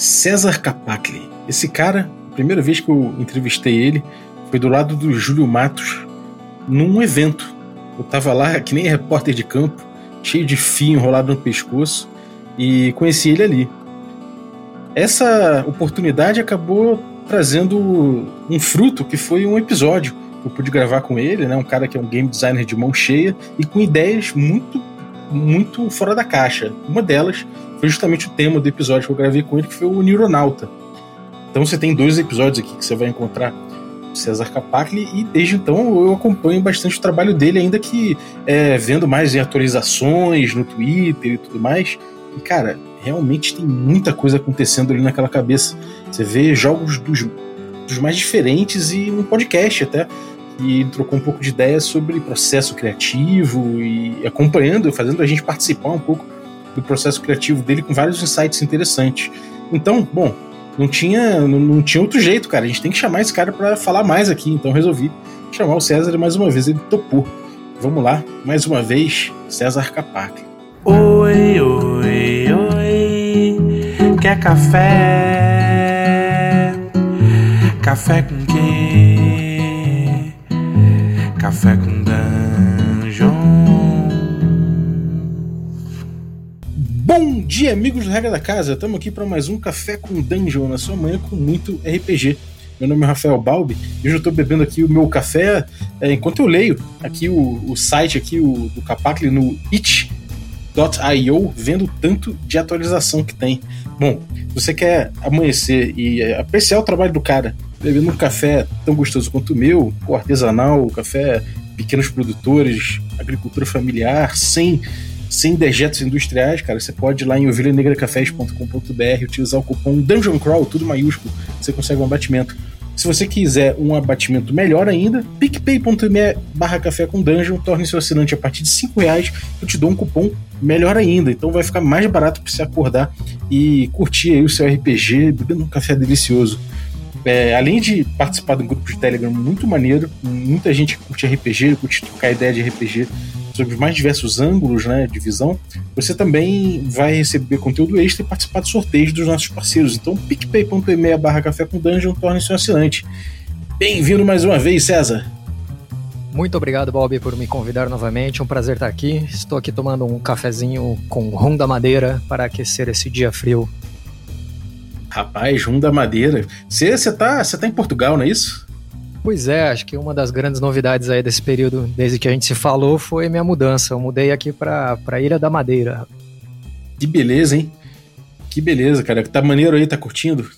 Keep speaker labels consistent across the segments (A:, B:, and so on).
A: César Capacli. Esse cara, a primeira vez que eu entrevistei ele foi do lado do Júlio Matos, num evento. Eu tava lá, que nem repórter de campo, cheio de fio enrolado no pescoço, e conheci ele ali. Essa oportunidade acabou trazendo um fruto que foi um episódio. Eu pude gravar com ele, né, um cara que é um game designer de mão cheia e com ideias muito, muito fora da caixa. Uma delas foi justamente o tema do episódio que eu gravei com ele, que foi o Neuronauta. Então você tem dois episódios aqui que você vai encontrar César Capacli e desde então eu acompanho bastante o trabalho dele, ainda que é, vendo mais em atualizações no Twitter e tudo mais. E cara, realmente tem muita coisa acontecendo ali naquela cabeça. Você vê jogos dos, dos mais diferentes e um podcast até. E trocou um pouco de ideias sobre processo criativo e acompanhando, fazendo a gente participar um pouco do processo criativo dele com vários insights interessantes. Então, bom, não tinha, não, não tinha outro jeito, cara. A gente tem que chamar esse cara para falar mais aqui. Então resolvi chamar o César mais uma vez. Ele topou. Vamos lá, mais uma vez, César Capac.
B: Oi, oi, oi. Quer café? Café com quê? Café com dungeon.
A: Bom dia, amigos do Regra da Casa. Estamos aqui para mais um Café com Dungeon na sua manhã com muito RPG. Meu nome é Rafael Balbi e hoje eu estou bebendo aqui o meu café é, enquanto eu leio aqui o, o site aqui o, do Capacli no it .io vendo o tanto de atualização que tem. Bom, se você quer amanhecer e apreciar o trabalho do cara, bebendo um café tão gostoso quanto o meu, artesanal, café pequenos produtores, agricultura familiar, sem sem dejetos industriais, cara, você pode ir lá em ovelhanegracafés.com.br utilizar o cupom Dungeon Crawl, tudo maiúsculo, você consegue um abatimento. Se você quiser um abatimento melhor ainda, picpay.me barra café com dungeon, torne seu assinante a partir de 5 reais, eu te dou um cupom melhor ainda. Então vai ficar mais barato para você acordar e curtir aí o seu RPG, bebendo um café delicioso. É, além de participar de um grupo de Telegram muito maneiro, muita gente curte RPG, curte trocar ideia de RPG sobre os mais diversos ângulos né, de visão, você também vai receber conteúdo extra e participar de sorteios dos nossos parceiros. Então, picpay.me barra café com dungeon, torne-se um assinante. Bem-vindo mais uma vez, César.
C: Muito obrigado, Bob, por me convidar novamente. Um prazer estar aqui. Estou aqui tomando um cafezinho com rum da madeira para aquecer esse dia frio.
A: Rapaz, rum da madeira. Você está tá em Portugal, não é isso?
C: Pois é, acho que uma das grandes novidades aí desse período, desde que a gente se falou, foi minha mudança. Eu mudei aqui para pra Ilha da Madeira.
A: Que beleza, hein? Que beleza, cara. Tá maneiro aí, tá curtindo?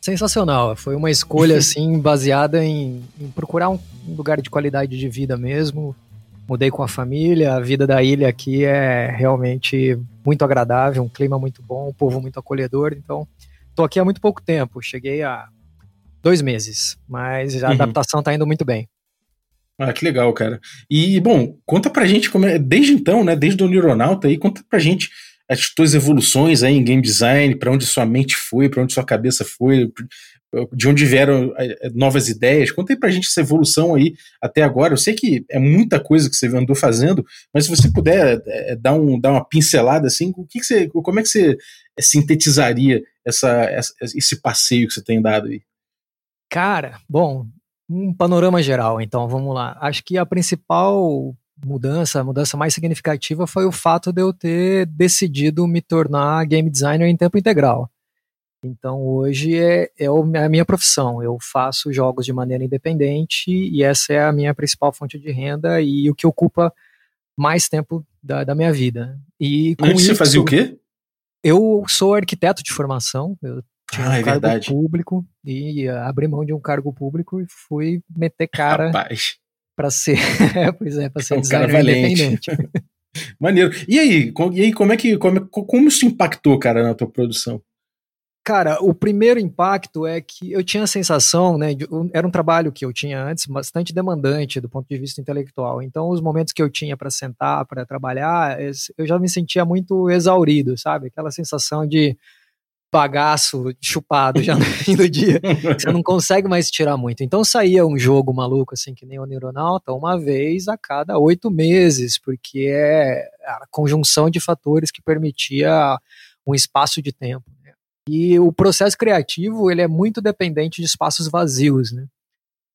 C: Sensacional. Foi uma escolha, assim, baseada em, em procurar um lugar de qualidade de vida mesmo. Mudei com a família, a vida da ilha aqui é realmente muito agradável, um clima muito bom, um povo muito acolhedor. Então, tô aqui há muito pouco tempo. Cheguei a dois meses, mas a uhum. adaptação tá indo muito bem.
A: Ah, que legal, cara. E, bom, conta pra gente como é, desde então, né, desde o Neuronauta aí, conta pra gente as tuas evoluções aí em game design, para onde sua mente foi, para onde sua cabeça foi, de onde vieram é, é, novas ideias. Conta aí pra gente essa evolução aí até agora. Eu sei que é muita coisa que você andou fazendo, mas se você puder é, dar, um, dar uma pincelada assim, o que, que você, como é que você sintetizaria essa, essa, esse passeio que você tem dado aí?
C: Cara, bom, um panorama geral, então vamos lá. Acho que a principal mudança, a mudança mais significativa foi o fato de eu ter decidido me tornar game designer em tempo integral. Então hoje é, é a minha profissão. Eu faço jogos de maneira independente e essa é a minha principal fonte de renda e o que ocupa mais tempo da, da minha vida. E
A: com Antes isso, você fazia o quê?
C: Eu sou arquiteto de formação, eu tinha
A: ah,
C: um
A: é
C: cargo
A: verdade.
C: público e abri mão de um cargo público e fui meter cara para ser, pois é, para ser é um designer independente.
A: Maneiro. E aí, e aí como é que como, como isso impactou, cara, na tua produção?
C: Cara, o primeiro impacto é que eu tinha a sensação, né, de, era um trabalho que eu tinha antes bastante demandante do ponto de vista intelectual. Então, os momentos que eu tinha para sentar, para trabalhar, eu já me sentia muito exaurido, sabe? Aquela sensação de bagaço chupado já no fim do dia. Você não consegue mais tirar muito. Então saía um jogo maluco, assim, que nem o Neuronauta, uma vez a cada oito meses, porque é a conjunção de fatores que permitia um espaço de tempo. E o processo criativo, ele é muito dependente de espaços vazios, né?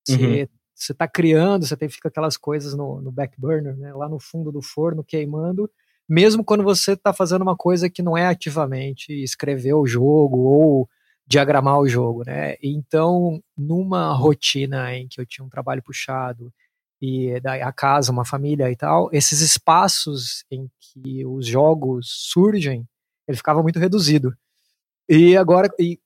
C: Você uhum. está criando, você tem, fica aquelas coisas no, no back burner, né? Lá no fundo do forno, queimando, mesmo quando você está fazendo uma coisa que não é ativamente escrever o jogo ou diagramar o jogo, né? Então, numa rotina em que eu tinha um trabalho puxado e daí a casa, uma família e tal, esses espaços em que os jogos surgem, ele ficava muito reduzido. E agora, e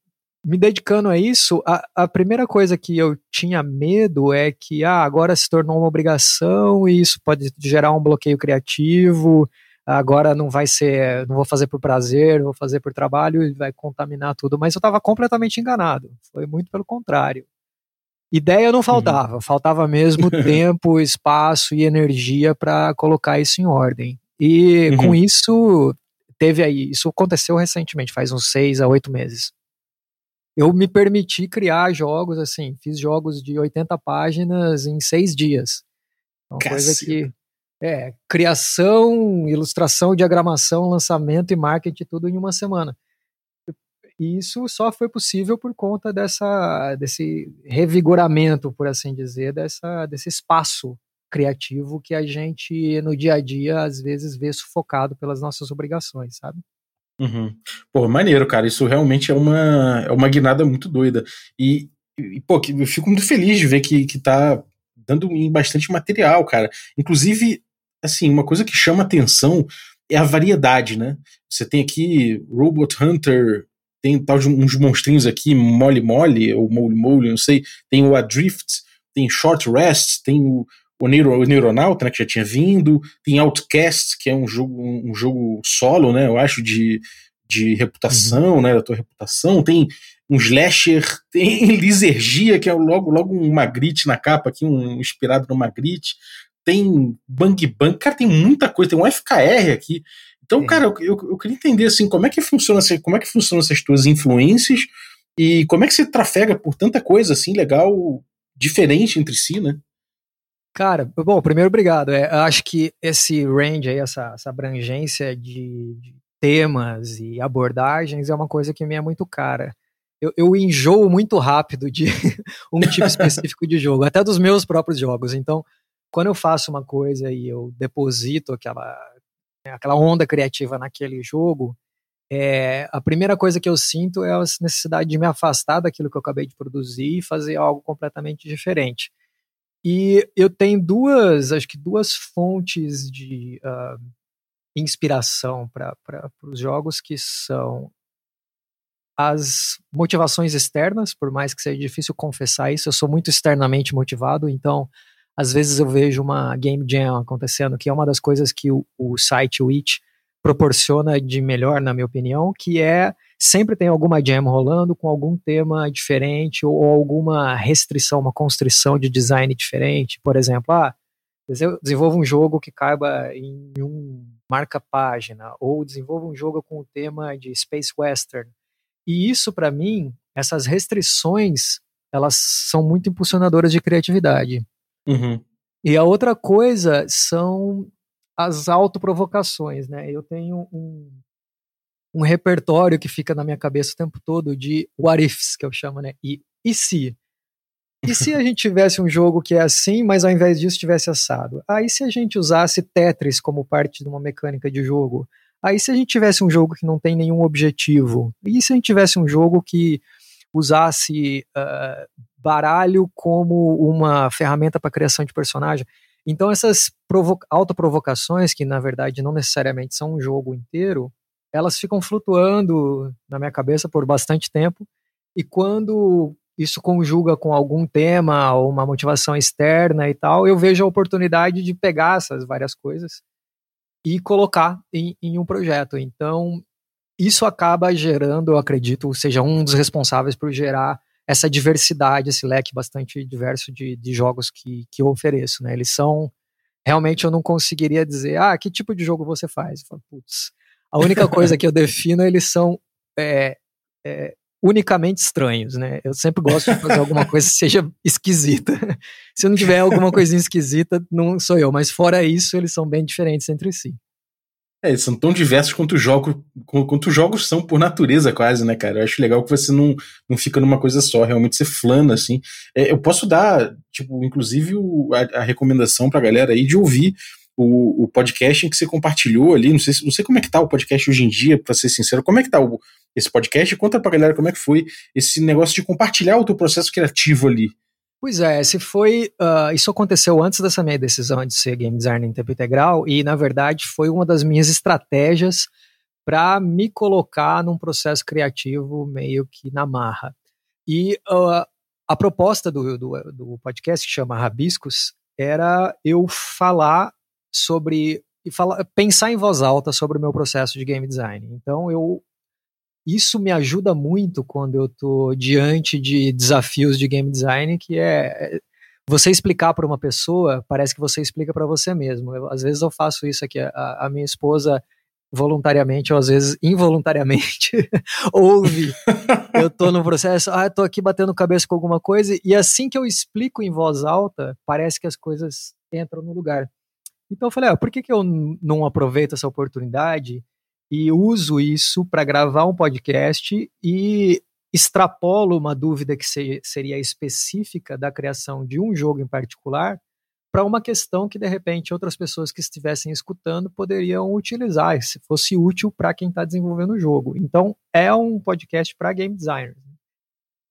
C: me dedicando a isso, a, a primeira coisa que eu tinha medo é que ah, agora se tornou uma obrigação e isso pode gerar um bloqueio criativo. Agora não vai ser, não vou fazer por prazer, vou fazer por trabalho e vai contaminar tudo. Mas eu estava completamente enganado. Foi muito pelo contrário. Ideia não faltava, uhum. faltava mesmo tempo, espaço e energia para colocar isso em ordem. E uhum. com isso teve aí, isso aconteceu recentemente, faz uns seis a oito meses. Eu me permiti criar jogos assim, fiz jogos de 80 páginas em seis dias. Uma coisa que é criação, ilustração, diagramação, lançamento e marketing tudo em uma semana. E isso só foi possível por conta dessa, desse revigoramento, por assim dizer, dessa, desse espaço criativo que a gente no dia a dia às vezes vê sufocado pelas nossas obrigações, sabe?
A: Uhum. Pô, maneiro, cara. Isso realmente é uma, é uma guinada muito doida. E, e pô, eu fico muito feliz de ver que, que tá dando bastante material, cara. Inclusive, assim, uma coisa que chama atenção é a variedade, né? Você tem aqui Robot Hunter, tem tal de uns monstrinhos aqui, Mole Mole, ou Mole Mole, não sei. Tem o Adrift, tem Short Rest, tem o o, Neuro, o Neuronauta, né, que já tinha vindo, tem Outcast, que é um jogo, um jogo solo, né, eu acho, de, de reputação, uhum. né, da tua reputação, tem um slasher, tem Lisergia, que é logo, logo um Magritte na capa aqui, um inspirado no Magritte, tem Bang Bang, cara, tem muita coisa, tem um FKR aqui, então, cara, eu, eu, eu, queria entender, assim, como é que funciona, como é que funcionam essas tuas influências e como é que você trafega por tanta coisa, assim, legal, diferente entre si, né?
C: Cara, bom, primeiro, obrigado. É, acho que esse range aí, essa, essa abrangência de, de, temas e abordagens é uma coisa que me é muito cara. Eu, eu enjoo muito rápido de um tipo específico de jogo, até dos meus próprios jogos. Então, quando eu faço uma coisa e eu deposito aquela, aquela onda criativa naquele jogo, é, a primeira coisa que eu sinto é a necessidade de me afastar daquilo que eu acabei de produzir e fazer algo completamente diferente. E eu tenho duas, acho que duas fontes de uh, inspiração para os jogos que são as motivações externas, por mais que seja difícil confessar isso, eu sou muito externamente motivado, então às vezes eu vejo uma game jam acontecendo, que é uma das coisas que o, o site Witch proporciona de melhor, na minha opinião, que é sempre tem alguma jam rolando com algum tema diferente ou, alguma restrição, uma constrição de design diferente. Por exemplo, ah, desenvolva um jogo que caiba em um marca-página, ou desenvolva um jogo com o tema de Space Western. E isso, para mim, essas restrições, elas são muito impulsionadoras de criatividade.
A: Uhum.
C: E a outra coisa são as autoprovocações, né? Eu tenho um, um repertório que fica na minha cabeça o tempo todo de what ifs, que eu chamo, né? E, e se? E se a gente tivesse um jogo que é assim, mas ao invés disso tivesse assado? Aí ah, se a gente usasse Tetris como parte de uma mecânica de jogo? Aí ah, se a gente tivesse um jogo que não tem nenhum objetivo? E se a gente tivesse um jogo que usasse uh, baralho como uma ferramenta para criação de personagem? Então essas autoprovocações, que na verdade não necessariamente são um jogo inteiro, elas ficam flutuando na minha cabeça por bastante tempo. E quando isso conjuga com algum tema ou uma motivação externa e tal, eu vejo a oportunidade de pegar essas várias coisas e colocar em, em um projeto. Então, isso acaba gerando, eu acredito, seja um dos responsáveis por gerar essa diversidade, esse leque bastante diverso de, de jogos que, que eu ofereço. Né? Eles são. Realmente eu não conseguiria dizer, ah, que tipo de jogo você faz? Eu falo, putz, a única coisa que eu defino, eles são é, é, unicamente estranhos, né? Eu sempre gosto de fazer alguma coisa que seja esquisita. Se não tiver alguma coisinha esquisita, não sou eu. Mas fora isso, eles são bem diferentes entre si.
A: É, são tão diversos quanto os jogos, quanto os jogos são por natureza, quase, né, cara? Eu acho legal que você não, não fica numa coisa só, realmente você flana, assim. É, eu posso dar, tipo, inclusive o, a, a, recomendação pra galera aí de ouvir o, o podcast em que você compartilhou ali. Não sei, não sei como é que tá o podcast hoje em dia, pra ser sincero. Como é que tá o, esse podcast? Conta pra galera como é que foi esse negócio de compartilhar o teu processo criativo ali.
C: Pois é, se foi. Uh, isso aconteceu antes dessa minha decisão de ser game designer em tempo integral, e na verdade foi uma das minhas estratégias para me colocar num processo criativo meio que na marra. E uh, a proposta do, do, do, podcast, que chama Rabiscos, era eu falar sobre. e falar, pensar em voz alta sobre o meu processo de game design. Então eu isso me ajuda muito quando eu estou diante de desafios de game design, que é você explicar para uma pessoa, parece que você explica para você mesmo. Eu, às vezes eu faço isso aqui, a, a minha esposa voluntariamente ou às vezes involuntariamente ouve. eu estou no processo, ah, estou aqui batendo cabeça com alguma coisa e assim que eu explico em voz alta, parece que as coisas entram no lugar. Então eu falei, ah, por que, que eu não aproveito essa oportunidade e uso isso para gravar um podcast e extrapolo uma dúvida que se, seria específica da criação de um jogo em particular para uma questão que de repente outras pessoas que estivessem escutando poderiam utilizar, se fosse útil para quem está desenvolvendo o jogo. Então é um podcast para game designers.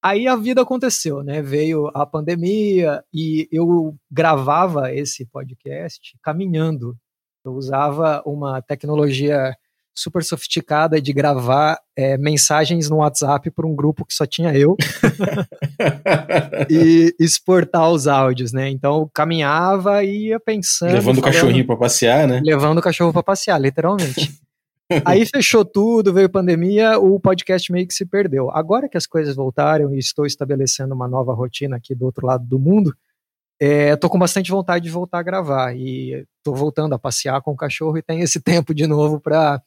C: Aí a vida aconteceu, né? Veio a pandemia e eu gravava esse podcast caminhando. Eu usava uma tecnologia super sofisticada de gravar é, mensagens no WhatsApp para um grupo que só tinha eu e exportar os áudios, né? Então caminhava e ia pensando.
A: Levando o cachorrinho para passear, né?
C: Levando o cachorro para passear, literalmente. Aí fechou tudo, veio pandemia, o podcast meio que se perdeu. Agora que as coisas voltaram e estou estabelecendo uma nova rotina aqui do outro lado do mundo, é, tô com bastante vontade de voltar a gravar e tô voltando a passear com o cachorro e tem esse tempo de novo para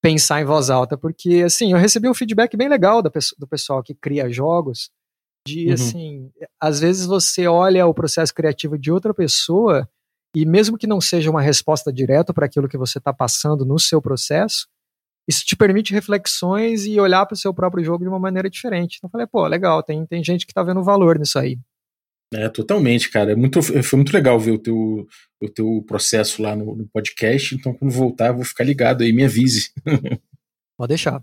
C: pensar em voz alta, porque assim, eu recebi um feedback bem legal do, do pessoal que cria jogos, de uhum. assim, às vezes você olha o processo criativo de outra pessoa e mesmo que não seja uma resposta direta para aquilo que você está passando no seu processo, isso te permite reflexões e olhar para o seu próprio jogo de uma maneira diferente. Então eu falei, pô, legal, tem, tem gente que está vendo valor nisso aí.
A: É, totalmente, cara. É muito, foi muito legal ver o teu, o teu processo lá no, no podcast. Então, quando voltar, eu vou ficar ligado aí, me avise.
C: Pode deixar.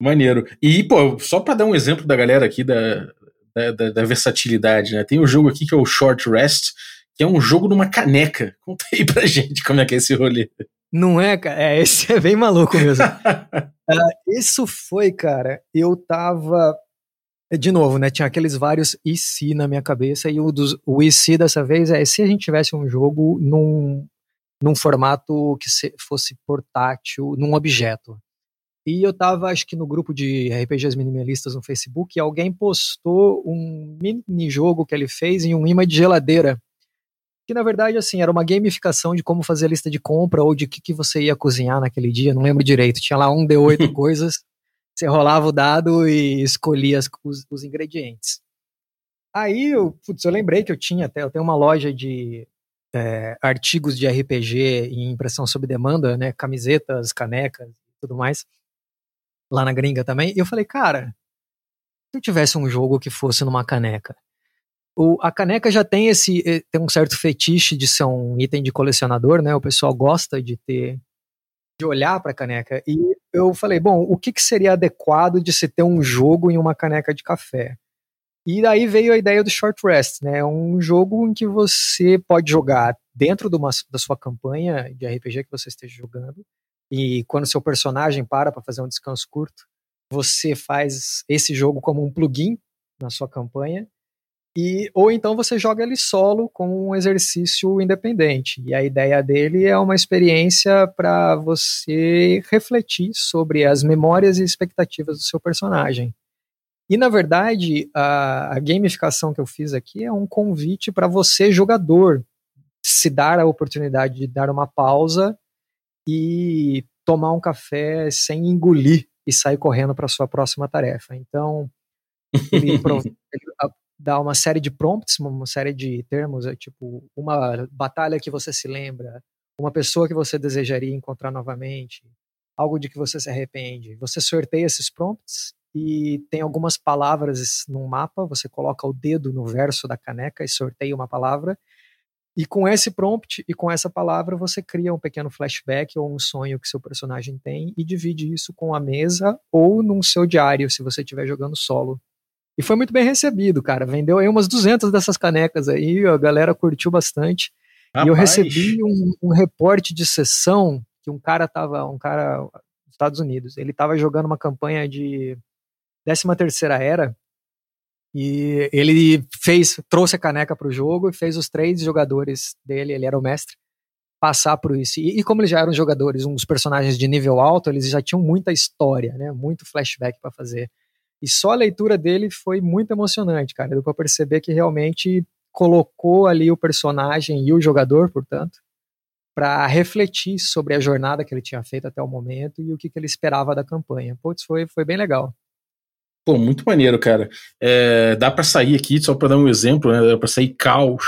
A: Maneiro. E, pô, só para dar um exemplo da galera aqui da, da, da, da, versatilidade, né? Tem um jogo aqui que é o Short Rest, que é um jogo numa caneca. Conta aí pra gente como é que é esse rolê.
C: Não é, cara? É, esse é bem maluco mesmo. uh, isso foi, cara, eu tava de novo, né, tinha aqueles vários e se na minha cabeça, e o, dos, o e se dessa vez é se a gente tivesse um jogo num, num formato que se, fosse portátil, num objeto. E eu tava, acho que no grupo de RPGs minimalistas no Facebook, e alguém postou um mini jogo que ele fez em um imã de geladeira. Que na verdade, assim, era uma gamificação de como fazer a lista de compra ou de que, que você ia cozinhar naquele dia, não lembro direito. Tinha lá um D8 coisas você rolava o dado e escolhia as, os, os, ingredientes. Aí eu, putz, eu lembrei que eu tinha até, eu tenho uma loja de é, artigos de RPG em impressão sob demanda, né, camisetas, canecas e tudo mais, lá na gringa também, e eu falei, cara, se eu tivesse um jogo que fosse numa caneca, o, a caneca já tem esse tem um certo fetiche de ser um item de colecionador, né? O pessoal gosta de ter de olhar para a caneca. E eu falei, bom, o que, que seria adequado de se ter um jogo em uma caneca de café? E daí veio a ideia do Short Rest, né? Um jogo em que você pode jogar dentro de uma, da sua campanha de RPG que você esteja jogando. E quando seu personagem para para fazer um descanso curto, você faz esse jogo como um plugin na sua campanha e, ou então você joga ele solo com um exercício independente. E a ideia dele é uma experiência para você refletir sobre as memórias e expectativas do seu personagem. E na verdade, a, a gamificação que eu fiz aqui é um convite para você, jogador, se dar a oportunidade de dar uma pausa e tomar um café sem engolir e sair correndo para sua próxima tarefa. Então, ele, ele dá uma série de prompts, uma série de termos, é tipo uma batalha que você se lembra, uma pessoa que você desejaria encontrar novamente, algo de que você se arrepende. Você sorteia esses prompts e tem algumas palavras no mapa, você coloca o dedo no verso da caneca e sorteia uma palavra. E com esse prompt e com essa palavra você cria um pequeno flashback ou um sonho que seu personagem tem e divide isso com a mesa ou num seu diário se você estiver jogando solo. E foi muito bem recebido, cara. Vendeu aí umas 200 dessas canecas aí, a galera curtiu bastante. Rapaz. E eu recebi um, um reporte de sessão que um cara tava, um cara dos Estados Unidos, ele tava jogando uma campanha de 13 terceira era e ele fez, trouxe a caneca para o jogo e fez os três jogadores dele, ele era o mestre, passar por isso. E, e, como eles já eram jogadores, uns personagens de nível alto, eles já tinham muita história, né? Muito flashback para fazer. E só a leitura dele foi muito emocionante, cara. Deu para perceber que realmente colocou ali o personagem e o jogador, portanto, para refletir sobre a jornada que ele tinha feito até o momento e o que, que ele esperava da campanha. Putz, foi, foi bem legal.
A: Pô, muito maneiro, cara. É, dá para sair aqui, só para dar um exemplo, né, dá para sair caos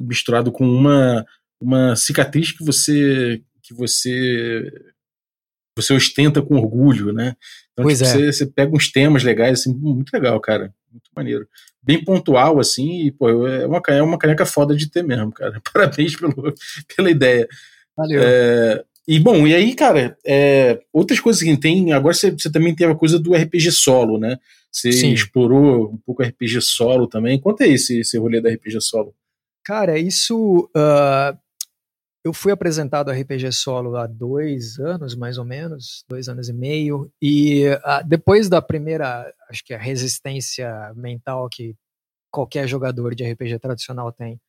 A: misturado com uma, uma cicatriz que você que você você ostenta com orgulho, né? Então pois tipo, é. você, você, pega uns temas legais, assim, muito legal, cara. Muito maneiro. Bem pontual, assim, e, pô, é uma, é uma caneca foda de ter mesmo, cara. Parabéns pelo, pela ideia.
C: Valeu. É,
A: e bom, e aí, cara, é, outras coisas que tem. Agora você, você, também tem a coisa do RPG solo, né? Você Sim. explorou um pouco RPG solo também. Conta aí esse, esse rolê da RPG solo.
C: Cara, isso. Uh, eu fui apresentado a RPG solo há dois anos, mais ou menos, dois anos e meio. E uh, depois da primeira, acho que a resistência mental que qualquer jogador de RPG tradicional tem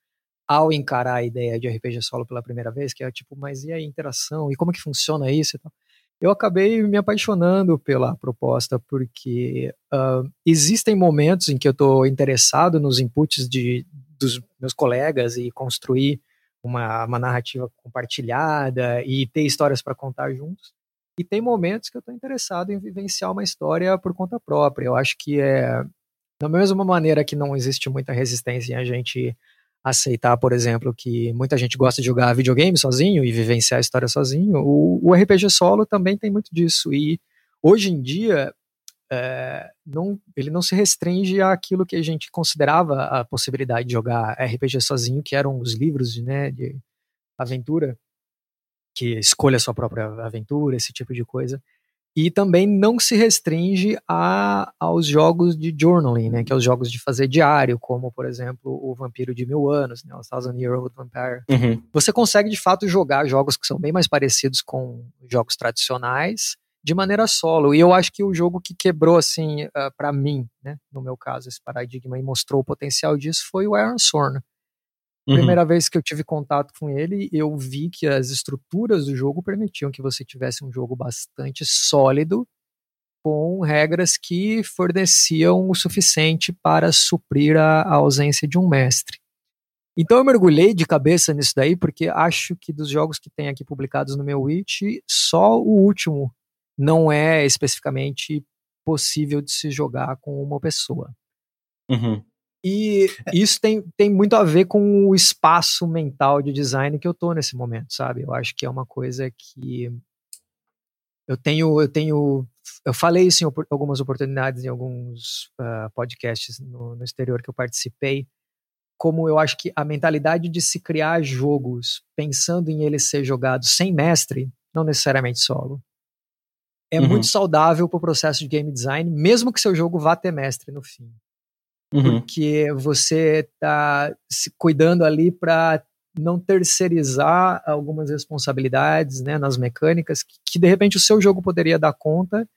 C: ao encarar a ideia de RPG solo pela primeira vez, que é tipo, mas e a interação? E como que funciona isso? Eu acabei me apaixonando pela proposta, porque uh, existem momentos em que eu estou interessado nos inputs de, dos meus colegas e construir uma, uma narrativa compartilhada e ter histórias para contar juntos. E tem momentos que eu estou interessado em vivenciar uma história por conta própria. Eu acho que é da mesma maneira que não existe muita resistência em a gente aceitar, por exemplo, que muita gente gosta de jogar videogame sozinho e vivenciar a história sozinho, o, o RPG solo também tem muito disso. E hoje em dia, é, não, ele não se restringe àquilo que a gente considerava a possibilidade de jogar RPG sozinho, que eram os livros de, né, de aventura, que escolha a sua própria aventura, esse tipo de coisa. E também não se restringe a, aos jogos de journaling, né, que é os jogos de fazer diário, como, por exemplo, o Vampiro de Mil Anos, né, o Thousand Year Old Vampire.
A: Uhum.
C: Você consegue, de fato, jogar jogos que são bem mais parecidos com jogos tradicionais de maneira solo. E eu acho que o jogo que quebrou, assim, uh, ah, para mim, né, no meu caso, esse paradigma e mostrou o potencial disso foi o Iron Sword. Uhum. Primeira vez que eu tive contato com ele, eu vi que as estruturas do jogo permitiam que você tivesse um jogo bastante sólido, com regras que forneciam o suficiente para suprir a, a ausência de um mestre. Então eu mergulhei de cabeça nisso daí, porque acho que dos jogos que tem aqui publicados no meu Witch, só o último não é especificamente possível de se jogar com uma pessoa.
A: Uhum.
C: E isso tem, tem muito a ver com o espaço mental de design que eu tô nesse momento, sabe? Eu acho que é uma coisa que eu tenho, eu tenho, eu falei isso em algumas oportunidades, em alguns uh, podcasts no, no exterior que eu participei, como eu acho que a mentalidade de se criar jogos pensando em ele ser jogado sem mestre, não necessariamente solo, é uhum. muito saudável para o processo de game design, mesmo que seu jogo vá ter mestre no fim. Uhum. Porque você está se cuidando ali para não terceirizar algumas responsabilidades né, nas mecânicas que, que, de repente o seu jogo poderia dar conta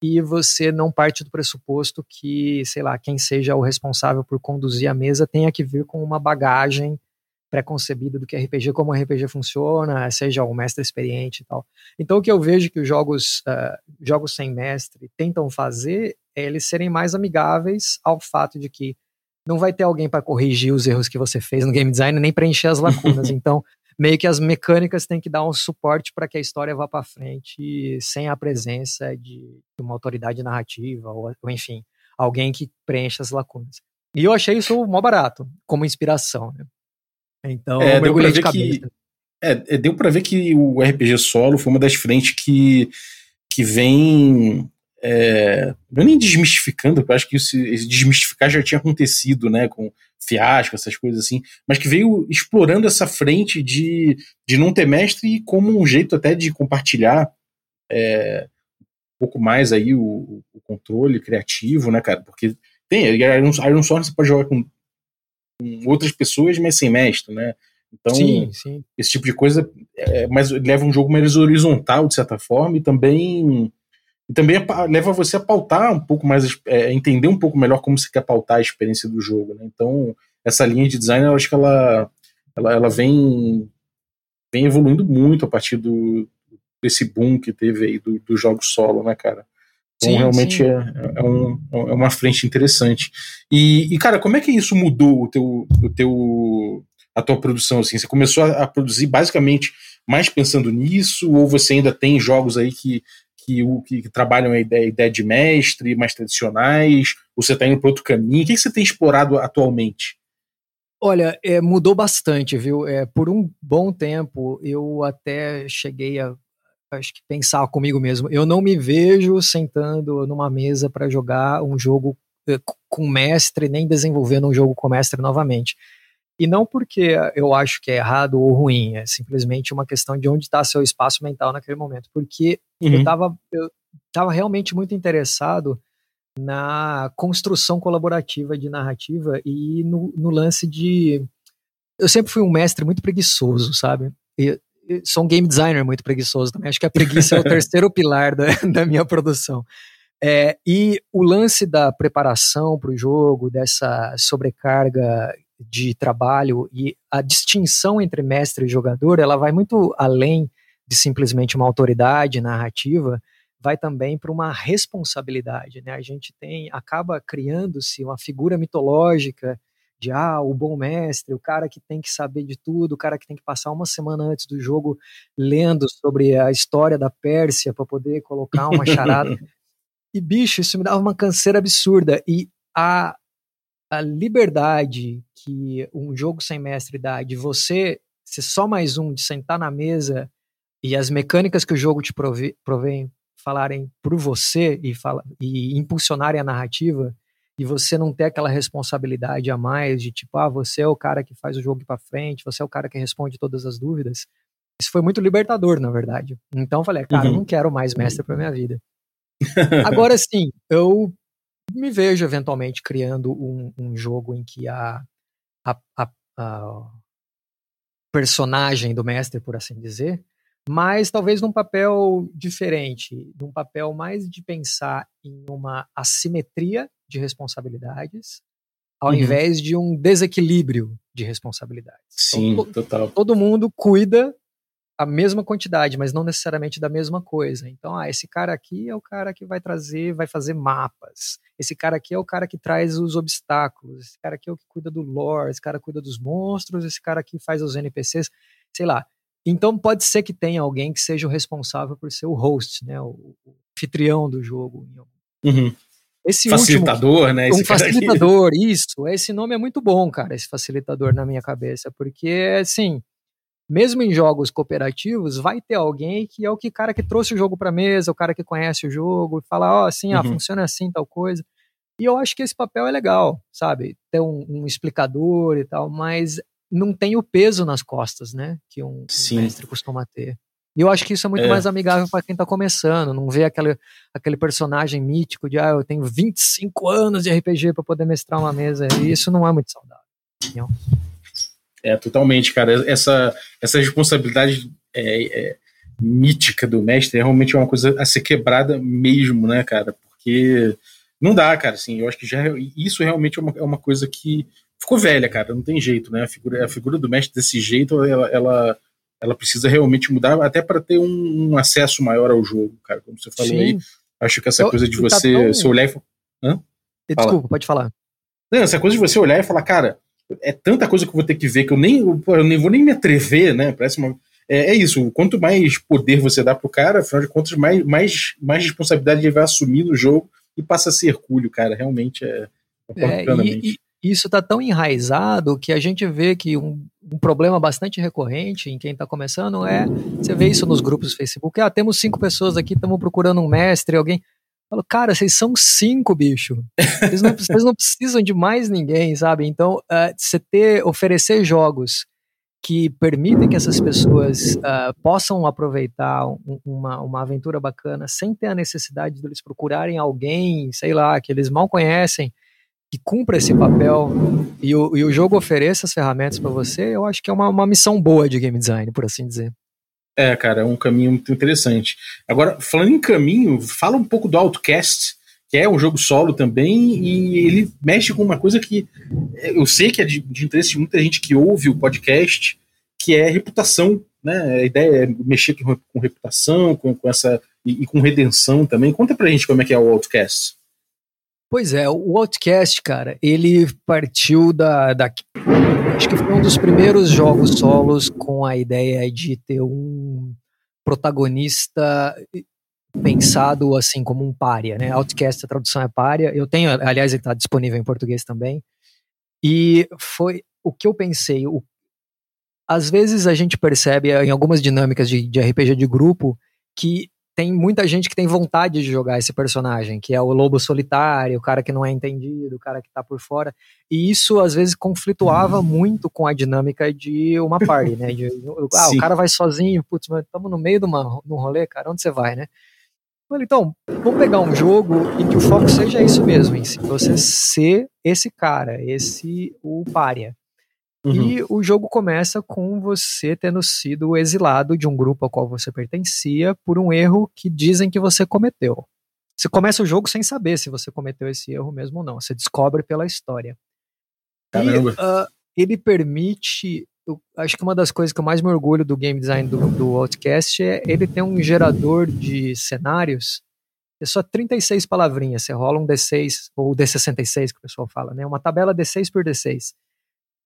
C: e você não parte do pressuposto que, sei lá, quem seja o responsável por conduzir a mesa tenha que vir com uma bagagem pré-concebida do que RPG, como o RPG funciona, seja o mestre experiente e tal. Então o que eu vejo que os jogos, uh, jogos sem mestre tentam fazer é eles serem mais amigáveis ao fato de que não vai ter alguém para corrigir os erros que você fez no game design nem preencher as lacunas. então, meio que as mecânicas têm que dar um suporte para que a história vá para frente sem a presença de uma autoridade narrativa ou, ou, enfim, alguém que preencha as lacunas. E eu achei isso mó barato, como inspiração. Né? Então, é, eu mergulhei de cabeça.
A: Que É, é deu para ver que o RPG solo foi uma das frentes que, que vem é, não é nem desmistificando, eu acho que isso, desmistificar já tinha acontecido, né, com fiasco, essas coisas assim, mas que veio explorando essa frente de, de não ter mestre como um jeito até de compartilhar é, um pouco mais aí o, o, controle criativo, né, cara, porque tem, Iron, Iron Sword você pode jogar com outras pessoas, mas sem mestre, né, então, sim, sim. esse tipo de coisa é, mas leva um jogo mais horizontal, de certa forma, e também e também é leva você a pautar um pouco mais, é, entender um pouco melhor como você quer pautar a experiência do jogo. Né? Então, essa linha de design, eu acho que ela, ela, ela vem, vem evoluindo muito a partir do, desse boom que teve aí dos do jogos solo, né, cara? Então, sim, realmente sim. É, é, um, é uma frente interessante. E, e, cara, como é que isso mudou o teu, o teu, a tua produção? Assim? Você começou a, a produzir basicamente mais pensando nisso, ou você ainda tem jogos aí que que, que, que trabalham a ideia, a ideia, de mestre, mais tradicionais? Ou você está indo para outro caminho? O que, que você tem explorado atualmente?
C: Olha, é, mudou bastante, viu? É, por um bom tempo eu até cheguei a acho que pensar comigo mesmo. Eu não me vejo sentando numa mesa para jogar um jogo é, com mestre, nem desenvolvendo um jogo com mestre novamente. E não porque eu acho que é errado ou ruim, é simplesmente uma questão de onde está seu espaço mental naquele momento. Porque uhum. eu estava eu tava realmente muito interessado na construção colaborativa de narrativa e no, no lance de. Eu sempre fui um mestre muito preguiçoso, sabe? Sou um game designer muito preguiçoso também. Acho que a preguiça é o terceiro pilar da, da minha produção. É, e o lance da preparação para o jogo, dessa sobrecarga de trabalho e a distinção entre mestre e jogador, ela vai muito além de simplesmente uma autoridade narrativa, vai também para uma responsabilidade, né? A gente tem acaba criando-se uma figura mitológica de ah, o bom mestre, o cara que tem que saber de tudo, o cara que tem que passar uma semana antes do jogo lendo sobre a história da Pérsia para poder colocar uma charada. e bicho, isso me dava uma canseira absurda e a a liberdade que um jogo sem mestre dá de você ser só mais um, de sentar na mesa e as mecânicas que o jogo te prove, provém falarem por você e, fala, e impulsionarem a narrativa e você não ter aquela responsabilidade a mais de tipo, ah, você é o cara que faz o jogo para frente, você é o cara que responde todas as dúvidas. Isso foi muito libertador, na verdade. Então eu falei, cara, uhum. eu não quero mais mestre para minha vida. Agora sim, eu me vejo eventualmente criando um, um jogo em que a, a, a, a, personagem do mestre, por assim dizer, mas talvez num papel diferente, num papel mais de pensar em uma assimetria de responsabilidades, ao uhum. invés de um desequilíbrio de responsabilidades.
A: Sim, então, total.
C: Todo mundo cuida a mesma quantidade, mas não necessariamente da mesma coisa. Então, ah, esse cara aqui é o cara que vai trazer, vai fazer mapas. Esse cara aqui é o cara que traz os obstáculos. Esse cara aqui é o que cuida do lore. Esse cara cuida dos monstros. Esse cara aqui faz os NPCs. Sei lá. Então, pode ser que tenha alguém que seja o responsável por ser o host, né? O, o anfitrião do jogo.
A: Uhum. Esse facilitador,
C: último,
A: né?
C: um facilitador, isso. Esse nome é muito bom, cara, esse facilitador na minha cabeça, porque, assim, mesmo em jogos cooperativos, vai ter alguém que é o que cara que trouxe o jogo para mesa, o cara que conhece o jogo, fala, ó, oh, assim, uhum. ah, funciona assim, tal coisa. E eu acho que esse papel é legal, sabe? Ter um, um explicador e tal, mas não tem o peso nas costas, né? Que um, um mestre costuma ter. E eu acho que isso é muito é. mais amigável para quem tá começando, não vê aquele, aquele personagem mítico de, ah, eu tenho 25 anos de RPG para poder mestrar uma mesa. E isso não é muito saudável. Entendeu?
A: É, totalmente, cara. Essa, essa responsabilidade é, é, mítica do mestre é realmente uma coisa a ser quebrada mesmo, né, cara? Porque não dá, cara, assim, eu acho que já isso realmente é uma, é uma coisa que ficou velha, cara, não tem jeito, né? A figura, a figura do mestre desse jeito, ela, ela, ela precisa realmente mudar até para ter um, um, acesso maior ao jogo, cara, como você falou Sim. aí. Acho que essa eu, coisa de você, tá tão... você olhar e falar.
C: Desculpa, pode falar.
A: Não, essa coisa de você olhar e falar, cara, é tanta coisa que eu vou ter que ver que eu nem, eu nem vou nem me atrever, né? Parece uma, é, é, isso. Quanto mais poder você dá pro cara, afinal de contas, mais, mais, mais responsabilidade ele vai assumir no jogo e passa a ser hercúleo, cara. Realmente é.
C: é e, e, isso está tão enraizado que a gente vê que um, um problema bastante recorrente em quem está começando é, você vê isso nos grupos do Facebook, ah, temos cinco pessoas aqui, estamos procurando um mestre, alguém... Falo, cara, vocês são cinco, bicho. Vocês não, vocês não precisam de mais ninguém, sabe? Então, uh, você ter, oferecer jogos que permitem que essas pessoas uh, possam aproveitar um, uma, uma aventura bacana sem ter a necessidade de eles procurarem alguém, sei lá, que eles mal conhecem, que cumpra esse papel e o, e o jogo ofereça as ferramentas para você, eu acho que é uma, uma missão boa de game design, por assim dizer.
A: É, cara, é um caminho muito interessante. Agora, falando em caminho, fala um pouco do Outcast, que é um jogo solo também, e ele mexe com uma coisa que eu sei que é de, de interesse de muita gente que ouve o podcast, que é reputação, né? A ideia é mexer com, com reputação, com, com essa. E, e, com redenção também. Conta pra gente como é que é o Outcast.
C: Pois é, o Outcast, cara, ele partiu da, da. Acho que foi um dos primeiros jogos solos com a ideia de ter um protagonista pensado assim como um pária, né? Outcast, a tradução é pária. Eu tenho, aliás, ele está disponível em português também. E foi o que eu pensei. O, às vezes a gente percebe em algumas dinâmicas de, de RPG de grupo que tem muita gente que tem vontade de jogar esse personagem, que é o lobo solitário, o cara que não é entendido, o cara que tá por fora. E isso às vezes conflituava muito com a dinâmica de uma party, né? De, ah, o cara vai sozinho, putz, mas estamos no meio de, uma, de um rolê, cara, onde você vai, né? Então, vamos pegar um jogo em que o foco seja isso mesmo, em si, você ser esse cara, esse o pária. Uhum. E o jogo começa com você tendo sido exilado de um grupo ao qual você pertencia por um erro que dizem que você cometeu. Você começa o jogo sem saber se você cometeu esse erro mesmo ou não. Você descobre pela história. Caramba. E uh, ele permite. Eu acho que uma das coisas que eu mais me orgulho do game design do, do Outcast é ele ter um gerador de cenários. É só 36 palavrinhas. Você rola um D6, ou D66 que o pessoal fala, né? Uma tabela D6 por D6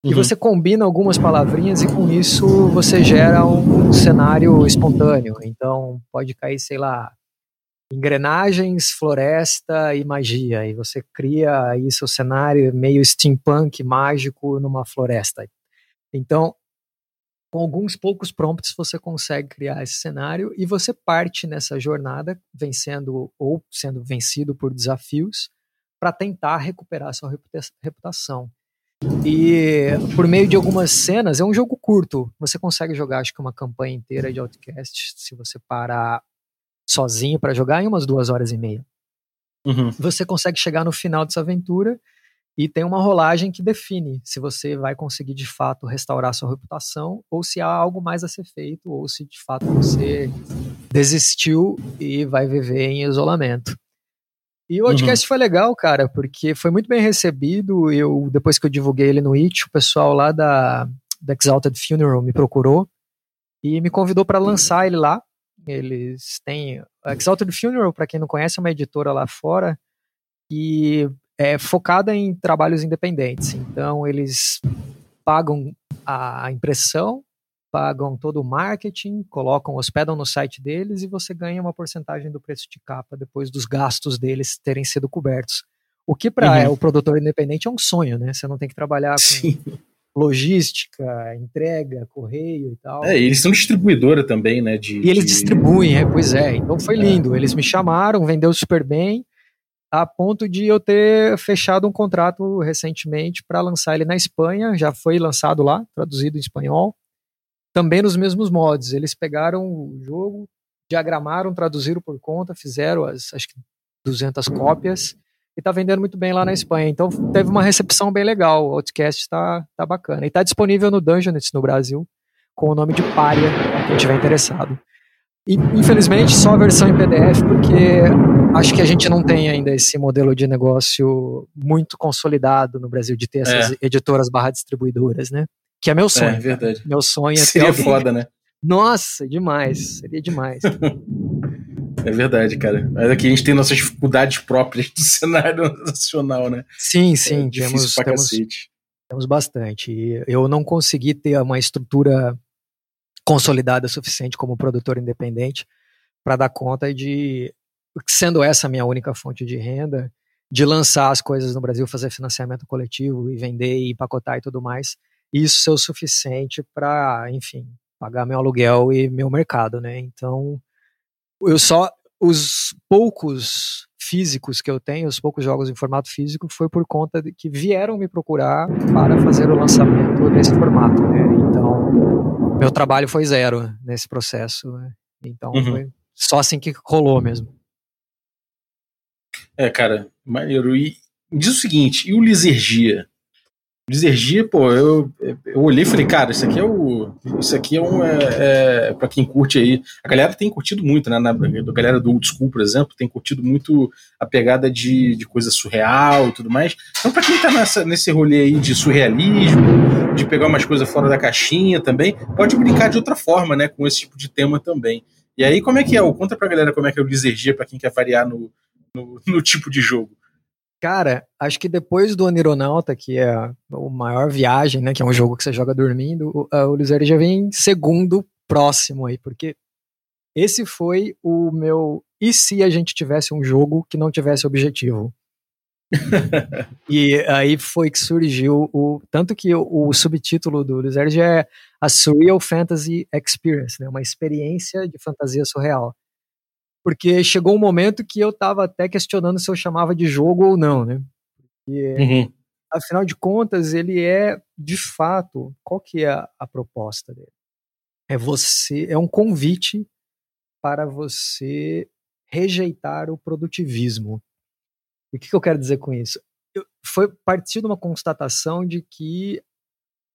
C: e uhum. você combina algumas palavrinhas e com isso você gera um cenário espontâneo. Então pode cair, sei lá, engrenagens, floresta e magia. E você cria aí seu cenário meio steampunk mágico numa floresta. Então, com alguns poucos prompts você consegue criar esse cenário e você parte nessa jornada vencendo ou sendo vencido por desafios para tentar recuperar sua reputação. E por meio de algumas cenas, é um jogo curto. Você consegue jogar, acho que uma campanha inteira de Outcast, se você parar sozinho para jogar, em umas duas horas e meia. Uhum. Você consegue chegar no final dessa aventura e tem uma rolagem que define se você vai conseguir de fato restaurar sua reputação ou se há algo mais a ser feito ou se de fato você desistiu e vai viver em isolamento. E o podcast uhum. foi legal, cara, porque foi muito bem recebido. Eu depois que eu divulguei ele no It, o pessoal lá da, da Exalted Funeral me procurou e me convidou para lançar ele lá. Eles têm a Exalted Funeral, para quem não conhece, é uma editora lá fora e é focada em trabalhos independentes. Então eles pagam a impressão pagam todo o marketing, colocam, hospedam no site deles e você ganha uma porcentagem do preço de capa depois dos gastos deles terem sido cobertos. O que para uhum. o produtor independente é um sonho, né? Você não tem que trabalhar Sim. com logística, entrega, correio e tal.
A: É, eles são distribuidora também, né? De,
C: e eles de... distribuem, é, pois é. Então foi é. lindo. Eles me chamaram, vendeu super bem, a ponto de eu ter fechado um contrato recentemente para lançar ele na Espanha. Já foi lançado lá, traduzido em espanhol também nos mesmos mods. Eles pegaram o jogo, diagramaram, traduziram por conta, fizeram as, acho que 200 cópias e tá vendendo muito bem lá na Espanha. Então teve uma recepção bem legal. O Outcast tá, tá bacana. E tá disponível no Dungeonet no Brasil com o nome de Paria, quem tiver interessado. E, infelizmente, só a versão em PDF, porque acho que a gente não tem ainda esse modelo de negócio muito consolidado no Brasil, de ter essas é. editoras barra distribuidoras, né? Que é meu sonho. É,
A: verdade.
C: Meu sonho é
A: Seria alguém... foda, né?
C: Nossa, demais. Seria demais.
A: é verdade, cara. Mas aqui a gente tem nossas dificuldades próprias do cenário nacional, né?
C: Sim, sim. É temos, temos, temos bastante. eu não consegui ter uma estrutura consolidada suficiente como produtor independente para dar conta de, sendo essa a minha única fonte de renda, de lançar as coisas no Brasil, fazer financiamento coletivo e vender e empacotar e tudo mais, isso ser o suficiente para, enfim, pagar meu aluguel e meu mercado, né? Então, eu só os poucos físicos que eu tenho, os poucos jogos em formato físico, foi por conta de que vieram me procurar para fazer o lançamento nesse formato, né? Então, meu trabalho foi zero nesse processo, né? Então, uhum. foi só assim que rolou mesmo.
A: É, cara, maneiro. E diz o seguinte, e o Lisergia? Lisergia, pô, eu, eu olhei e falei, cara, isso aqui é o. Isso aqui é um. É, é, pra quem curte aí. A galera tem curtido muito, né? Na, a galera do Old School, por exemplo, tem curtido muito a pegada de, de coisa surreal e tudo mais. Então, pra quem tá nessa, nesse rolê aí de surrealismo, de pegar umas coisas fora da caixinha também, pode brincar de outra forma, né? Com esse tipo de tema também. E aí, como é que é? Conta pra galera como é que é o Lisergia, pra quem quer variar no, no, no tipo de jogo.
C: Cara, acho que depois do Onironauta, que é o maior viagem, né, que é um jogo que você joga dormindo, o, o Luzeri já vem em segundo próximo aí, porque esse foi o meu e se a gente tivesse um jogo que não tivesse objetivo? e aí foi que surgiu o tanto que o, o subtítulo do Luzerge é a Surreal Fantasy Experience, né, uma experiência de fantasia surreal porque chegou um momento que eu estava até questionando se eu chamava de jogo ou não, né? Porque, uhum. afinal de contas, ele é, de fato, qual que é a, a proposta dele? É você, é um convite para você rejeitar o produtivismo. E o que, que eu quero dizer com isso? Eu, foi partir de uma constatação de que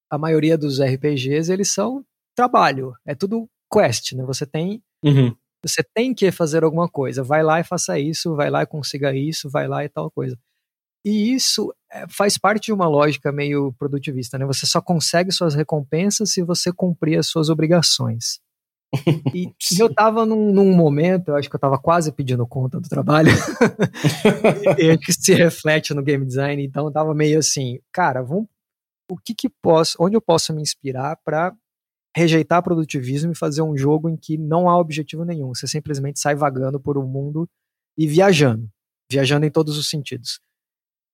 C: a maioria dos RPGs eles são trabalho, é tudo quest, né? Você tem uhum. Você tem que fazer alguma coisa. Vai lá e faça isso, vai lá e consiga isso, vai lá e tal coisa. E isso eh, faz parte de uma lógica meio produtivista, né? Você só consegue suas recompensas se você cumprir as suas obrigações. E, e eu tava num, num, momento, eu acho que eu tava quase pedindo conta do trabalho, e acho que se reflete no game design, então eu tava meio assim, cara, vamos, o que que posso, onde eu posso me inspirar para rejeitar produtivismo e fazer um jogo em que não há objetivo nenhum. Você simplesmente sai vagando por um mundo e viajando, viajando em todos os sentidos.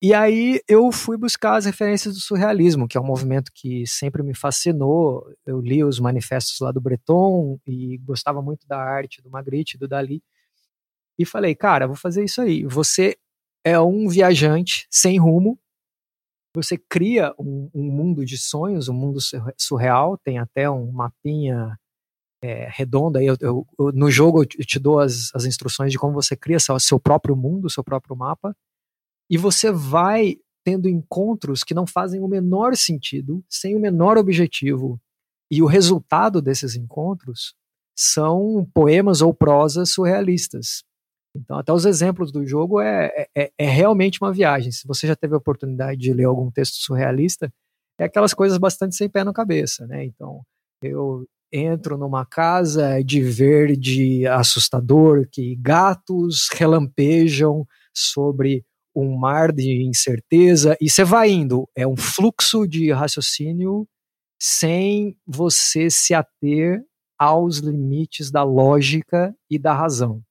C: E aí eu fui buscar as referências do surrealismo, que é um movimento que sempre me fascinou. Eu li os manifestos lá do Breton e gostava muito da arte do Magritte, do Dali. E falei, cara, vou fazer isso aí. Você é um viajante sem rumo você cria um, um, mundo de sonhos, um mundo surreal, tem até um mapinha é, redondo, aí eu, eu, eu, no jogo eu te dou as, as instruções de como você cria seu, seu próprio mundo, seu próprio mapa, e você vai tendo encontros que não fazem o menor sentido, sem o menor objetivo, e o resultado desses encontros são poemas ou prosas surrealistas. Então, até os exemplos do jogo é, é, é, é, realmente uma viagem. Se você já teve a oportunidade de ler algum texto surrealista, é aquelas coisas bastante sem pé na cabeça, né? Então, eu entro numa casa de verde assustador que gatos relampejam sobre um mar de incerteza e você vai indo. É um fluxo de raciocínio sem você se ater aos limites da lógica e da razão.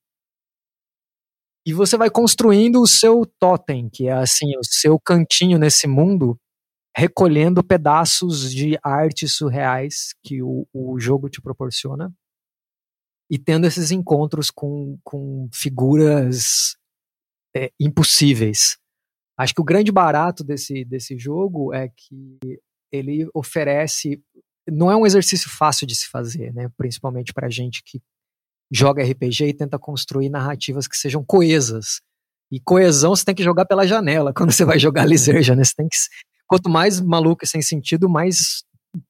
C: E você vai construindo o seu totem, que é assim, o seu cantinho nesse mundo, recolhendo pedaços de artes surreais que o, o jogo te proporciona e tendo esses encontros com, com figuras é, impossíveis. Acho que o grande barato desse, desse jogo é que ele oferece. Não é um exercício fácil de se fazer, né? principalmente para gente que joga RPG e tenta construir narrativas que sejam coesas. E coesão você tem que jogar pela janela quando você vai jogar Lizerja, né? Você tem que, quanto mais maluco e sem sentido, mais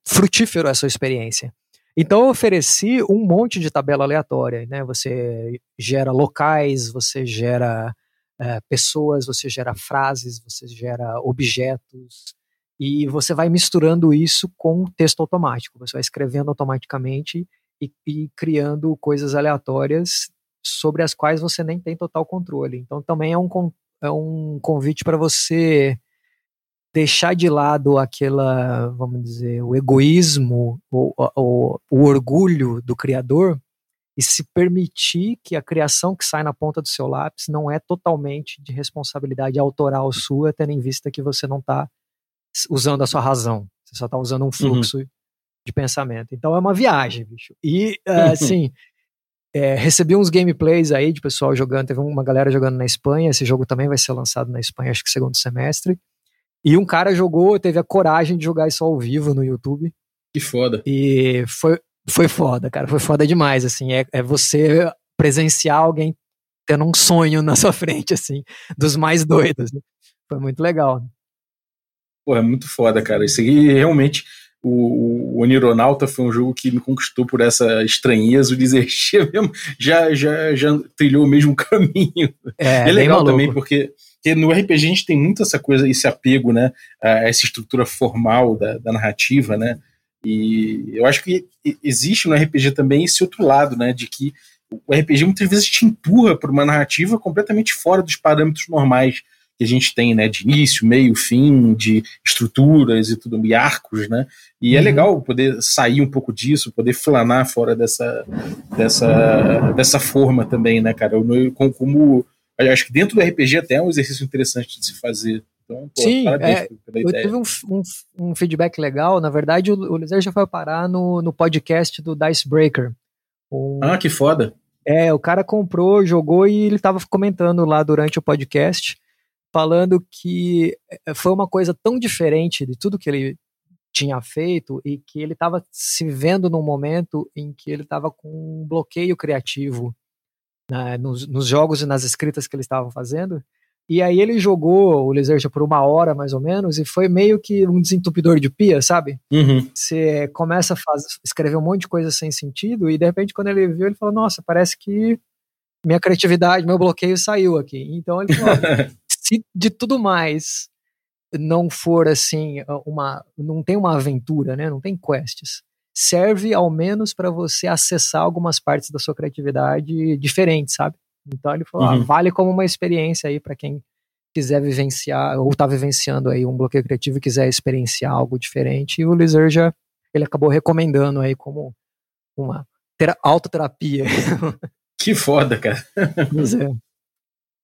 C: frutífero é a sua experiência. Então eu ofereci um monte de tabela aleatória, né? Você gera locais, você gera é, pessoas, você gera frases, você gera objetos e você vai misturando isso com texto automático. Você vai escrevendo automaticamente e, e criando coisas aleatórias sobre as quais você nem tem total controle. Então também é um, é um convite para você deixar de lado aquela, vamos dizer, o egoísmo, o, o, o orgulho do criador e se permitir que a criação que sai na ponta do seu lápis não é totalmente de responsabilidade autoral sua, tendo em vista que você não está usando a sua razão, você só está usando um uhum. fluxo uhum. De pensamento. Então é uma viagem, bicho. E, uh, assim, é, recebi uns gameplays aí de pessoal jogando, teve uma galera jogando na Espanha, esse jogo também vai ser lançado na Espanha, acho que segundo semestre. E um cara jogou, teve a coragem de jogar isso ao vivo no YouTube.
A: Que foda.
C: E foi, foi foda, cara. Foi foda demais, assim. É, é você presenciar alguém tendo um sonho na sua frente, assim, dos mais doidos. Né? Foi muito legal.
A: Pô, é muito foda, cara. Isso aqui realmente. O, o Onironauta foi um jogo que me conquistou por essa estranheza. O Desertia mesmo já, já, já trilhou o mesmo caminho. É, é legal também, porque, porque no RPG a gente tem muito essa coisa, esse apego, né? A essa estrutura formal da, da narrativa, né? E eu acho que existe no RPG também esse outro lado, né, de que o RPG muitas vezes te empurra para uma narrativa completamente fora dos parâmetros normais que a gente tem, né, de início, meio, fim, de estruturas e tudo, e arcos, né, e é uhum. é legal poder sair um pouco disso, poder flanar fora dessa, dessa, dessa forma também, né, cara, eu, como, como acho que dentro do RPG até é um exercício interessante de se fazer, então, pô,
C: Sim, é, eu tive um, um, um, feedback legal. Na verdade, o, o já foi parar no, no podcast do Dice Breaker.
A: Um, ah, que foda.
C: É, o cara comprou, jogou e ele estava comentando lá durante o podcast, falando que é, foi uma coisa tão diferente de tudo que ele tinha feito e que ele estava se vendo num momento em que ele estava com um bloqueio criativo né, nos, nos, jogos e nas escritas que ele estava fazendo e aí ele jogou o Lizard por uma hora, mais ou menos, e foi meio que um desentupidor de pia, sabe?
A: Uhum.
C: Você começa a escrever um monte de coisa sem sentido, e de repente quando ele viu, ele falou, nossa, parece que minha criatividade, meu bloqueio saiu aqui. Então ele falou, se de tudo mais não for assim, uma, não tem uma aventura, né? Não tem quests. Serve ao menos para você acessar algumas partes da sua criatividade diferentes, sabe? Então ele falou, ah, uhum. ah, vale como uma experiência aí para quem quiser vivenciar ou está vivenciando aí um bloqueio criativo e quiser experienciar algo diferente. E o Lizard já ele acabou recomendando aí como uma autoterapia.
A: Que foda, cara. Pois é.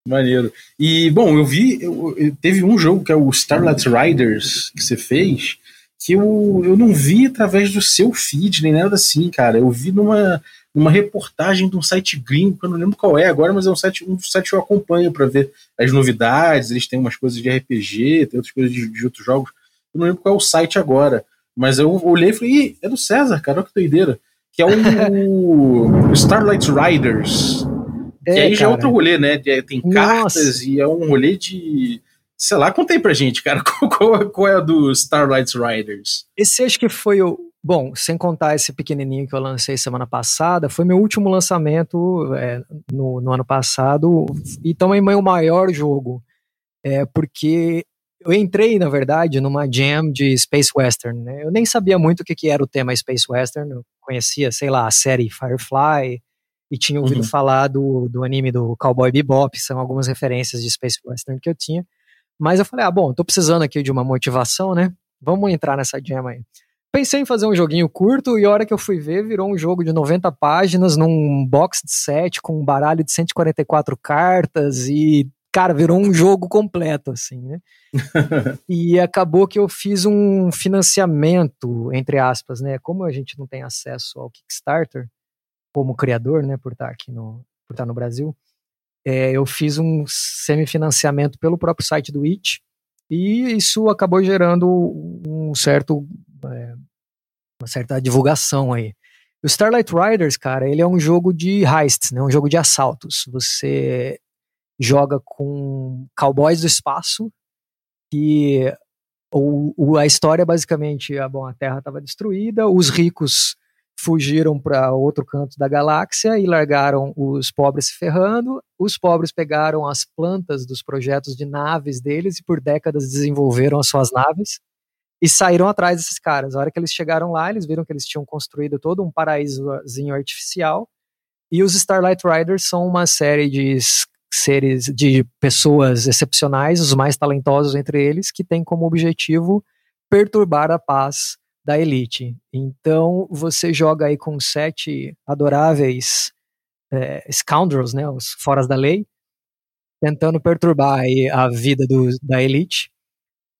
A: Maneiro. E, bom, eu vi, eu, eu, teve um jogo que é o Starlight Riders que você fez, que eu, eu não vi através do seu feed, nem nada assim, cara. Eu vi numa, uma reportagem de um site gringo, que eu não lembro qual é agora, mas é um site, um site que eu acompanho para ver as novidades. Eles têm umas coisas de RPG, tem outras coisas de, de, outros jogos. Eu não lembro qual é o site agora, mas eu olhei e falei: Ih, é do César, cara, olha que doideira. Que é o Starlight Riders. É, que aí cara. já é outro rolê, né? Tem Nossa. cartas e é um rolê de sei lá, conta aí pra gente, cara, qual, qual, é a do Starlight Riders?
C: Esse acho que foi o, Bom, sem contar esse pequenininho que eu lancei semana passada, foi meu último lançamento é, no, no, ano passado e também meu maior jogo, é, porque eu entrei, na verdade, numa jam de Space Western. Né? Eu nem sabia muito o que, que era o tema Space Western, eu conhecia, sei lá, a série Firefly e tinha ouvido uhum. falar do, do anime do Cowboy Bebop, são algumas referências de Space Western que eu tinha. Mas eu falei, ah, bom, tô precisando aqui de uma motivação, né? Vamos entrar nessa jam aí. Pensei em fazer um joguinho curto e a hora que eu fui ver virou um jogo de 90 páginas num box de set com um baralho de 144 cartas e cara, virou um jogo completo assim, né? e acabou que eu fiz um financiamento entre aspas, né? Como a gente não tem acesso ao Kickstarter como criador, né, por estar aqui no por estar no Brasil, é, eu fiz um semi-financiamento pelo próprio site do It e isso acabou gerando um certo é, uma certa divulgação aí. O Starlight Riders, cara, ele é um jogo de heists, né? Um jogo de assaltos. Você joga com cowboys do espaço e o, o, a história basicamente, é, bom, a Terra estava destruída, os ricos fugiram para outro canto da galáxia e largaram os pobres se ferrando. Os pobres pegaram as plantas dos projetos de naves deles e por décadas desenvolveram as suas naves e saíram atrás desses caras. A hora que eles chegaram lá, eles viram que eles tinham construído todo um paraísozinho artificial. E os Starlight Riders são uma série de seres, de pessoas excepcionais, os mais talentosos entre eles, que têm como objetivo perturbar a paz da elite. Então você joga aí com sete adoráveis é, scoundrels, né, os foras da lei, tentando perturbar aí a vida do, da elite.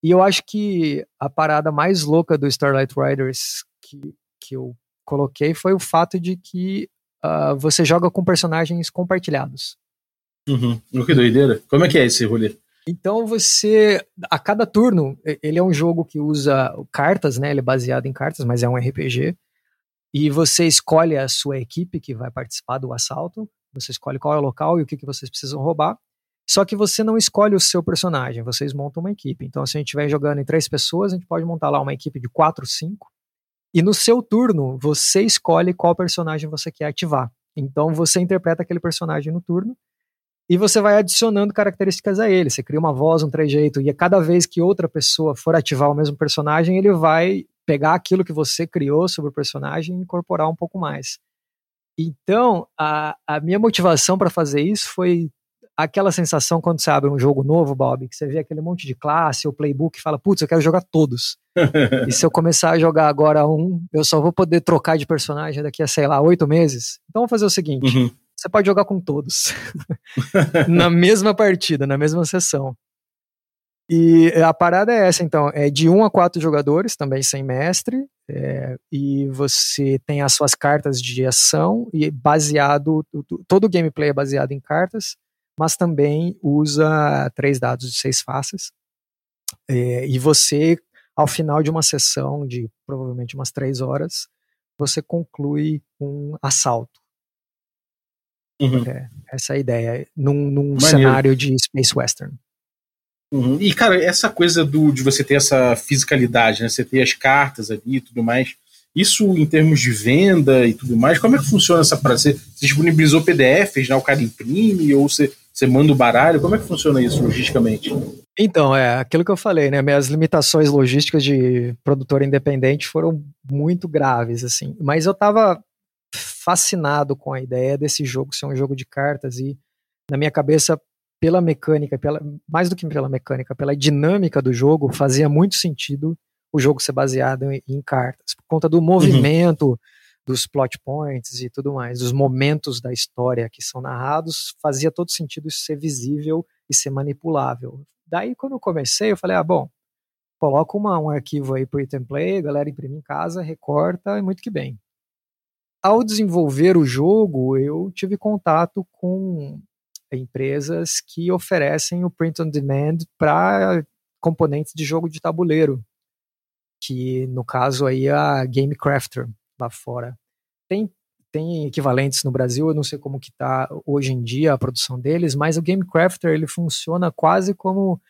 C: E eu acho que a parada mais louca do Starlight Riders que, que eu coloquei foi o fato de que uh, você joga com personagens compartilhados.
A: Uhum. Que doideira. Como é que é esse rolê?
C: Então você, a cada turno, ele é um jogo que usa cartas, né? Ele é baseado em cartas, mas é um RPG. E você escolhe a sua equipe que vai participar do assalto. Você escolhe qual é o local e o que, que vocês precisam roubar. Só que você não escolhe o seu personagem, vocês montam uma equipe. Então, se a gente estiver jogando em três pessoas, a gente pode montar lá uma equipe de quatro, cinco. E no seu turno, você escolhe qual personagem você quer ativar. Então, você interpreta aquele personagem no turno e você vai adicionando características a ele. Você cria uma voz, um trejeito, e a cada vez que outra pessoa for ativar o mesmo personagem, ele vai pegar aquilo que você criou sobre o personagem e incorporar um pouco mais. Então, a, a minha motivação para fazer isso foi aquela sensação quando você abre um jogo novo, Bob, que você vê aquele monte de classe, o playbook e fala, putz, eu quero jogar todos. e se eu começar a jogar agora um, eu só vou poder trocar de personagem daqui a, sei lá, oito meses. Então vamos fazer o seguinte: uhum você pode jogar com todos na mesma partida, na mesma sessão. E a parada é essa, então, é de um a quatro jogadores, também sem mestre, é, e você tem as suas cartas de ação, e baseado, todo o gameplay é baseado em cartas, mas também usa três dados de seis faces, é, e você, ao final de uma sessão de provavelmente umas três horas, você conclui um assalto. Uhum. É, essa é a ideia, num, num cenário de Space Western.
A: Uhum. E, cara, essa coisa do, de você ter essa fisicalidade, né? Você ter as cartas ali e tudo mais. Isso em termos de venda e tudo mais, como é que funciona essa parada? Você, você disponibilizou PDFs, né? O cara imprime ou você, você manda o baralho? Como é que funciona isso logisticamente?
C: Então, é aquilo que eu falei, né? Minhas limitações logísticas de produtor independente foram muito graves, assim. Mas eu tava fascinado com a ideia desse jogo ser um jogo de cartas e na minha cabeça pela mecânica, pela, mais do que pela mecânica, pela dinâmica do jogo, fazia muito sentido o jogo ser baseado em, em cartas, por conta do uhum. movimento, uhum. dos plot points e tudo mais, dos momentos da história que são narrados, fazia todo sentido isso ser visível e ser manipulável. Daí, quando eu comecei, eu falei, ah, bom, coloca uma, um arquivo aí pro item play, a galera imprime em casa, recorta, e muito que bem ao desenvolver o jogo, eu tive contato com empresas que oferecem o print on demand para componentes de jogo de tabuleiro, que no caso aí é a Game Crafter lá fora. Tem tem equivalentes no Brasil, eu não sei como que está hoje em dia a produção deles, mas o Game Crafter ele funciona quase como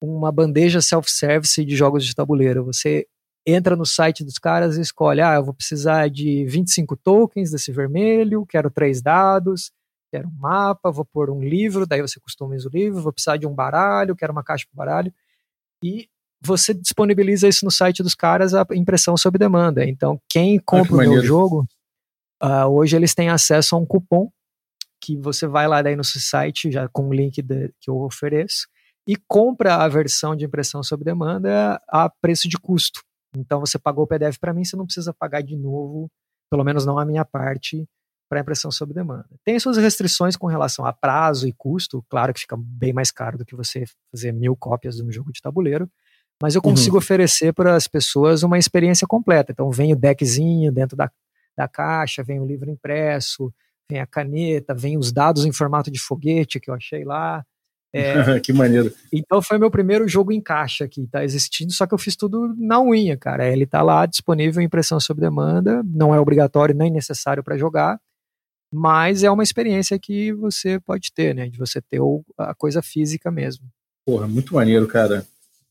C: uma bandeja self-service de jogos de tabuleiro. Você entra no site dos caras e escolhe, ah, eu vou precisar de 25 tokens desse vermelho, quero três dados, quero um mapa, vou pôr um livro, daí você customiza o livro, vou precisar de um baralho, quero uma caixa para baralho, e você disponibiliza isso no site dos caras, a impressão sob demanda. Então, quem compra ah, o meu jogo, uh, hoje eles têm acesso a um cupom que você vai lá daí no site, já com o link de, que eu ofereço, e compra a versão de impressão sob demanda a preço de custo. Então você pagou o PDF para mim, você não precisa pagar de novo, pelo menos não a minha parte, para impressão sob demanda. Tem suas restrições com relação a prazo e custo, claro que fica bem mais caro do que você fazer mil cópias de um jogo de tabuleiro, mas eu consigo uhum. oferecer para as pessoas uma experiência completa. Então vem o deckzinho dentro da, da caixa, vem o livro impresso, vem a caneta, vem os dados em formato de foguete que eu achei lá, é,
A: que maneiro.
C: Então foi meu primeiro jogo em caixa que tá existindo, só que eu fiz tudo na unha, cara. Ele tá lá disponível em impressão sob demanda, não é obrigatório nem necessário para jogar, mas é uma experiência que você pode ter, né? De você ter a coisa física mesmo.
A: Porra, muito maneiro, cara.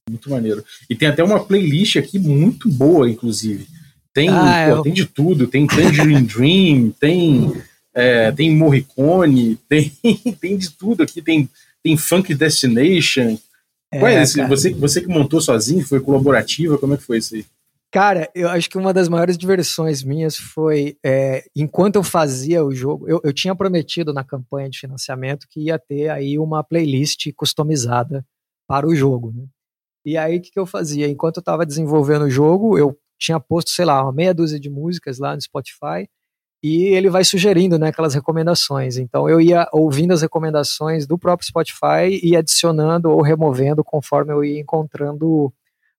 A: Muito maneiro. E tem até uma playlist aqui muito boa, inclusive. Tem, ah, pô, eu... tem de tudo, tem Tangerine Dream, tem, é, tem Morricone, tem, tem de tudo aqui, tem tem Funk Destination. É, Qual é esse? Você, você que montou sozinho, foi colaborativa? Como é que foi isso aí?
C: Cara, eu acho que uma das maiores diversões minhas foi, é, enquanto eu fazia o jogo, eu, eu tinha prometido na campanha de financiamento que ia ter aí uma playlist customizada para o jogo, né? E aí, o que, que eu fazia? Enquanto eu estava desenvolvendo o jogo, eu tinha posto, sei lá, uma meia dúzia de músicas lá no Spotify, e ele vai sugerindo né, aquelas recomendações. Então eu ia ouvindo as recomendações do próprio Spotify e adicionando ou removendo conforme eu ia encontrando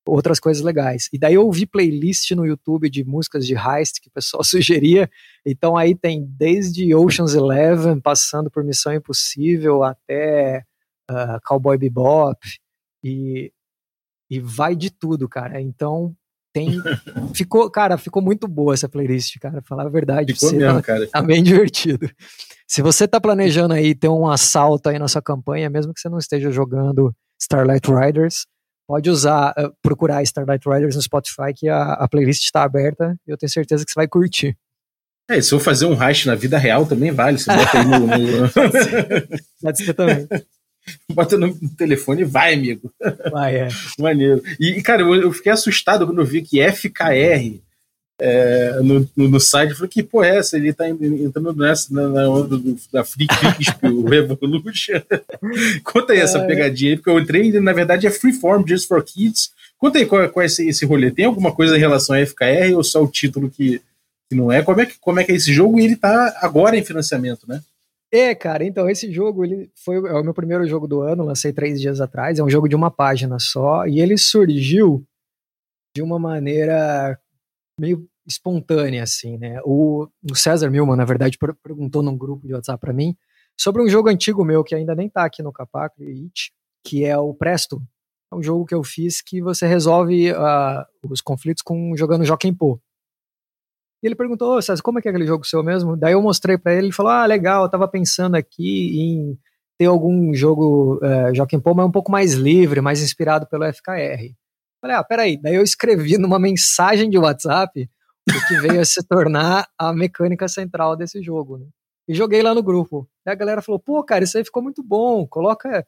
C: outras coisas legais. E daí eu ouvi playlist no YouTube de músicas de heist que o pessoal sugeria. Então aí tem desde Ocean's Eleven, passando por Missão Impossível, até uh, Cowboy Bebop, e, e vai de tudo, cara. Então tem. ficou, cara, ficou muito boa essa playlist, cara. Falar a verdade.
A: Ficou mesmo,
C: tá,
A: cara.
C: Tá bem divertido. Se você tá planejando aí ter um assalto aí na sua campanha, mesmo que você não esteja jogando Starlight Riders, pode usar, uh, procurar Starlight Riders no Spotify, que a, a playlist está aberta e eu tenho certeza que você vai curtir.
A: É, se eu fazer um hash na vida real também vale. Você bota aí no. no...
C: Pode ser também.
A: bota no telefone e vai, amigo.
C: Vai, é.
A: Maneiro. E, cara, eu, eu, fiquei assustado quando eu vi que FKR é, no, no, no, site. Eu falei, que porra é essa? Ele tá entrando nessa, na, na onda do, da Free o Revolution. Conta aí é. essa pegadinha aí, porque eu entrei e na verdade é Freeform Just for Kids. Conta aí qual, qual é esse, esse rolê. Tem alguma coisa em relação a FKR ou só o título que, que não é? Como, é que? como é que é esse jogo? E ele tá agora em financiamento, né?
C: É, cara, então esse jogo ele foi é o meu primeiro jogo do ano, lancei três dias atrás. É um jogo de uma página só e ele surgiu de uma maneira meio espontânea, assim, né? O, o César Milman, na verdade, perguntou num grupo de WhatsApp para mim sobre um jogo antigo meu que ainda nem tá aqui no Capaco, que é o Presto. É um jogo que eu fiz que você resolve uh, os conflitos com jogando Joaquim Pô. E ele perguntou, oh, César, como é que é aquele jogo seu mesmo? Daí eu mostrei para ele, ele falou, ah, legal, eu tava pensando aqui em ter algum jogo uh, Joaquim Pô, mas um pouco mais livre, mais inspirado pelo FKR. Falei, ah, peraí. Daí eu escrevi numa mensagem de WhatsApp o que veio a se tornar a mecânica central desse jogo, né? E joguei lá no grupo. Daí a galera falou, pô, cara, isso aí ficou muito bom, coloca,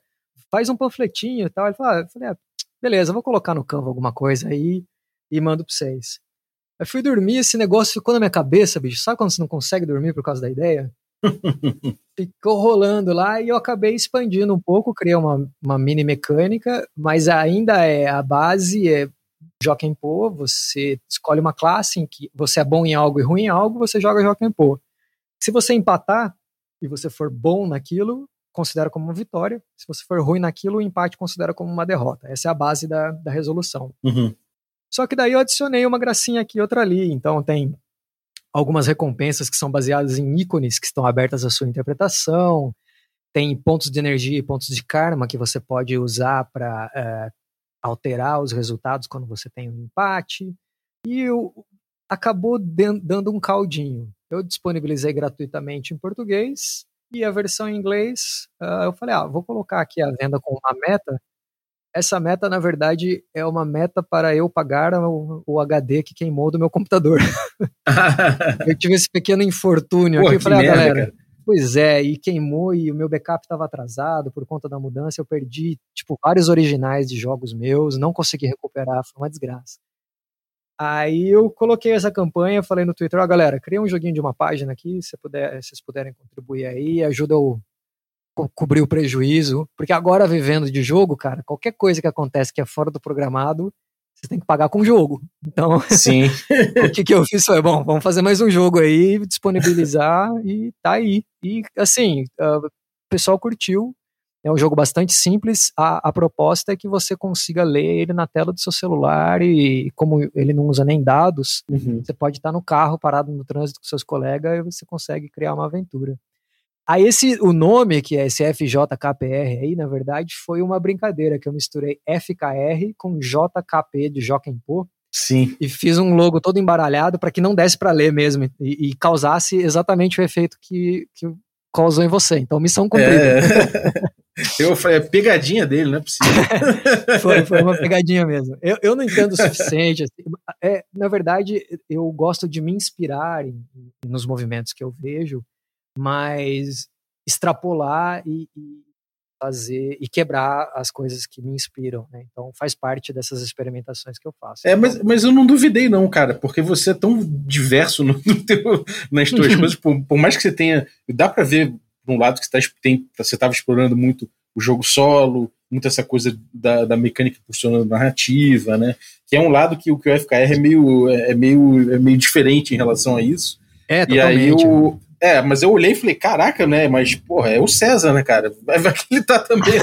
C: faz um panfletinho e tal. Ele falou, ah, eu falei, ah, beleza, vou colocar no Canva alguma coisa aí e mando pra vocês. Aí fui dormir, esse negócio ficou na minha cabeça, bicho. Sabe quando você não consegue dormir por causa da ideia? ficou rolando lá e eu acabei expandindo um pouco, criei uma, uma mini mecânica, mas ainda é a base é Joaquim Pô, você escolhe uma classe em que você é bom em algo e ruim em algo, você joga Joaquim Pô. Se você empatar e você for bom naquilo, considera como uma vitória. Se você for ruim naquilo, o empate considera como uma derrota. Essa é a base da, da resolução.
A: Uhum.
C: Só que daí eu adicionei uma gracinha aqui outra ali. Então tem algumas recompensas que são baseadas em ícones que estão abertas à sua interpretação. Tem pontos de energia e pontos de karma que você pode usar para é, alterar os resultados quando você tem um empate. E eu, acabou dando um caldinho. Eu disponibilizei gratuitamente em português e a versão em inglês uh, eu falei, ah, vou colocar aqui a venda com uma meta essa meta, na verdade, é uma meta para eu pagar o, o HD que queimou do meu computador. eu tive esse pequeno infortúnio aqui. Eu falei, ah, galera, cara. pois é, e queimou e o meu backup estava atrasado por conta da mudança. Eu perdi, tipo, vários originais de jogos meus, não consegui recuperar, foi uma desgraça. Aí eu coloquei essa campanha, falei no Twitter, ó, oh, galera, cria um joguinho de uma página aqui, se puder, se vocês puderem contribuir aí, ajuda o co cobrir o prejuízo, porque agora vivendo de jogo, cara, qualquer coisa que acontece que é fora do programado, você tem que pagar com o jogo. Então,
A: Sim.
C: o que, que eu fiz foi, bom, vamos fazer mais um jogo aí, disponibilizar e tá aí. E assim, uh, o pessoal curtiu. É um jogo bastante simples. A, a, proposta é que você consiga ler ele na tela do seu celular e, como ele não usa nem dados,
A: uhum.
C: você pode estar no carro parado no trânsito com seus colegas e você consegue criar uma aventura. Aí esse, o nome, que é esse FJKPR aí, na verdade, foi uma brincadeira que eu misturei FKR com JKP de Joaquim Pô.
A: Sim.
C: E fiz um logo todo embaralhado para que não desse para ler mesmo e, e, causasse exatamente o efeito que, que causou em você. Então, missão cumprida.
A: É. Eu falei, é pegadinha dele, não é possível.
C: foi, foi uma pegadinha mesmo. Eu, eu não entendo o suficiente. Assim, é, na verdade, eu gosto de me inspirar em, nos movimentos que eu vejo mas extrapolar e, e, fazer e quebrar as coisas que me inspiram, né? Então faz parte dessas experimentações que eu faço.
A: É, mas, mas eu não duvidei não, cara, porque você é tão diverso no, no teu, nas tuas coisas, por, por, mais que você tenha, dá para ver por um lado que você tá, estava explorando muito o jogo solo, muito essa coisa da, da mecânica funcionando narrativa, né? Que é um lado que o que o FKR é meio, é meio, é meio diferente em relação a isso.
C: É,
A: E aí
C: totalmente.
A: eu. É, mas eu olhei e falei, caraca, né? Mas, porra, é o César, né, cara? Vai, que ele tá também.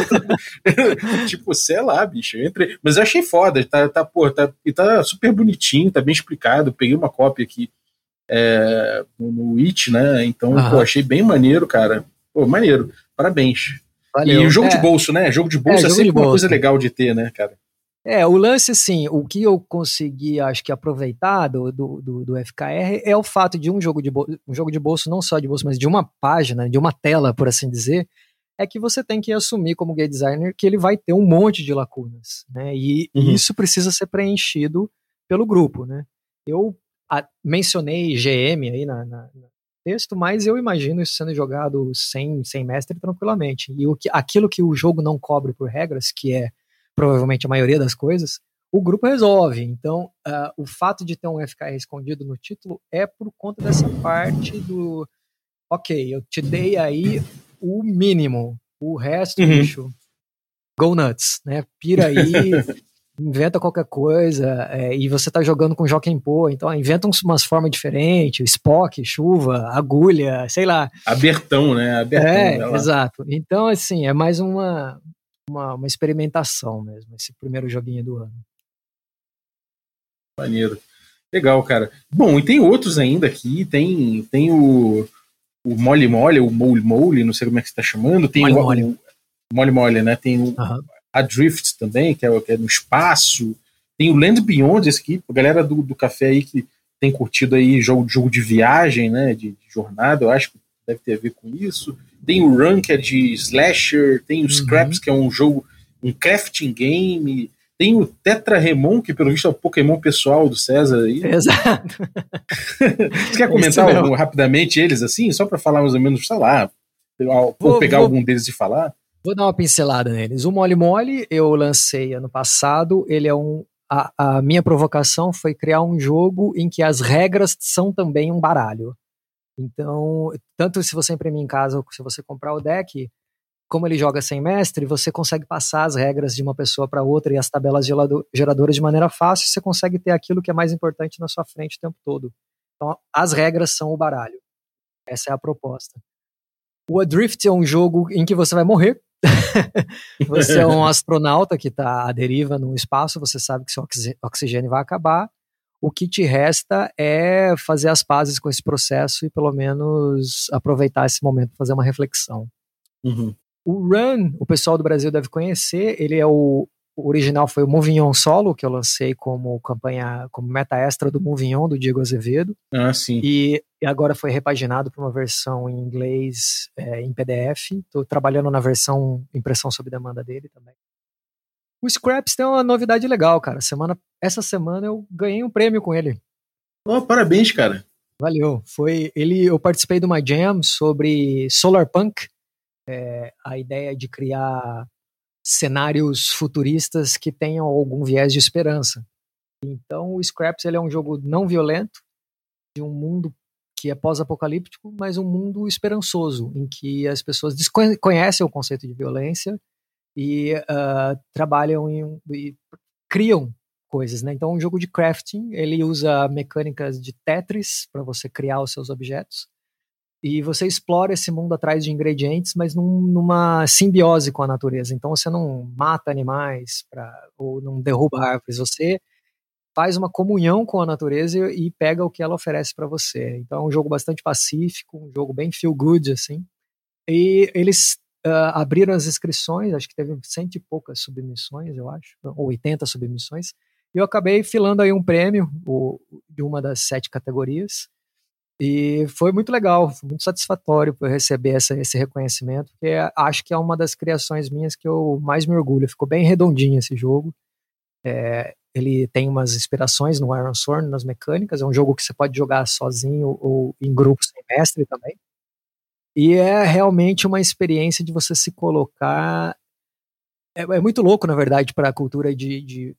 A: tipo, sei lá, bicho. Eu entrei. Mas eu achei foda. Tá, tá, pô, tá, e tá super bonitinho, tá bem explicado. Peguei uma cópia aqui é, no, It, né? Então,
C: Aham.
A: pô, achei bem maneiro, cara. Pô, maneiro. Parabéns.
C: Valeu.
A: E o jogo
C: É.
A: de bolso, né? Jogo de bolso é,
C: jogo
A: sempre uma
C: bolso.
A: coisa legal de ter, né, cara?
C: É, o lance, assim, o que eu consegui, acho que, aproveitar do, do, do, do FKR é o fato de um jogo de, bolso, um jogo de bolso, não só de bolso, mas de uma página, de uma tela, por assim dizer, é que você tem que assumir como game designer que ele vai ter um monte de lacunas, né? E
A: Uhum.
C: isso precisa ser preenchido pelo grupo, né? Eu a- mencionei GM aí na, na- no texto, mas eu imagino isso sendo jogado sem, sem mestre tranquilamente. E o que, aquilo que o jogo não cobre por regras, que é provavelmente a maioria das coisas, o grupo resolve. Então, ah, o fato de ter um FKR escondido no título é por conta dessa parte do. Ok, eu te dei aí o mínimo. O resto,
A: Uhum.
C: bicho, go nuts, né? Pira aí, inventa qualquer coisa. é, e você tá jogando com Joaquim Pô, então inventa uns- umas formas diferentes: Spock, chuva, agulha, sei lá.
A: Abertão, né? Abertão.
C: É, exato. Então, assim, é mais uma, uma, uma experimentação mesmo, esse primeiro joguinho do ano.
A: Maneiro. Legal, cara. Bom, e tem outros ainda aqui. Tem, tem o, o Mole Mole, o Mole Mole, não sei como é que você tá chamando. Tem
C: Mole
A: o,
C: Mole.
A: o Mole Mole, né? Tem o
C: Aham.
A: Adrift também, que é, o- que é no espaço. Tem o Land Beyond, esse aqui, a galera do, do café aí que tem curtido aí jogo, jogo de viagem, né? De, de jornada, eu acho que deve ter a ver com isso. Tem o Run, que é de slasher. Tem o
C: Uhum.
A: Scraps, que é um jogo, um crafting game. Tem o Tetra Remon, que pelo visto é o Pokémon pessoal do César aí.
C: Exato.
A: Você quer comentar algum- rapidamente eles assim, só para falar mais ou menos, sei lá, ou
C: Vou-
A: pegar
C: vou-
A: algum deles e falar?
C: Vou dar uma pincelada neles. O Mole Mole eu lancei ano passado. Ele é um. A, a minha provocação foi criar um jogo em que as regras são também um baralho. Então, tanto se você imprimir em casa ou se você comprar o deck, como ele joga sem mestre, você consegue passar as regras de uma pessoa para outra e as tabelas geradoras de maneira fácil. Você consegue ter aquilo que é mais importante na sua frente o tempo todo. Então, as regras são o baralho. Essa é a proposta. O Adrift é um jogo em que você vai morrer. você é um astronauta que está à deriva no espaço, você sabe que seu oxi- oxigênio vai acabar. O que te resta é fazer as pazes com esse processo e pelo menos aproveitar esse momento para fazer uma reflexão.
A: Uhum.
C: O Run, o pessoal do Brasil deve conhecer, ele é o, o original foi o Movignon Solo, que eu lancei como campanha, como meta extra do Movignon, do Diego Azevedo.
A: Ah, sim.
C: E e agora foi repaginado para uma versão em inglês é, em PDF. Estou trabalhando na versão impressão sob demanda dele também. O Scraps tem uma novidade legal, cara. Semana, essa semana eu ganhei um prêmio com ele.
A: Oh, parabéns, cara.
C: Valeu. Foi ele. Eu participei de uma jam sobre solar punk, é, a ideia de criar cenários futuristas que tenham algum viés de esperança. Então, o Scraps ele é um jogo não violento de um mundo que é pós-apocalíptico, mas um mundo esperançoso, em que as pessoas desconhecem o conceito de violência e uh, trabalham em, e criam coisas, né? Então, um jogo de crafting, ele usa mecânicas de Tetris para você criar os seus objetos e você explora esse mundo atrás de ingredientes, mas num, numa simbiose com a natureza. Então, você não mata animais pra, ou não derruba árvores, você faz uma comunhão com a natureza e, e pega o que ela oferece para você. Então, é um jogo bastante pacífico, um jogo bem feel good, assim. E eles uh, abriram as inscrições, acho que teve cento e poucas submissões, eu acho, ou 80 submissões, e eu acabei filando aí um prêmio o, de uma das sete categorias, e foi muito legal, foi muito satisfatório por receber essa, esse reconhecimento, porque acho que é uma das criações minhas que eu mais me orgulho, ficou bem redondinho esse jogo, é, ele tem umas inspirações no Iron Sword, nas mecânicas, é um jogo que você pode jogar sozinho ou em grupo sem mestre também, e é realmente uma experiência de você se colocar. É, é muito louco, na verdade, para a cultura de, de,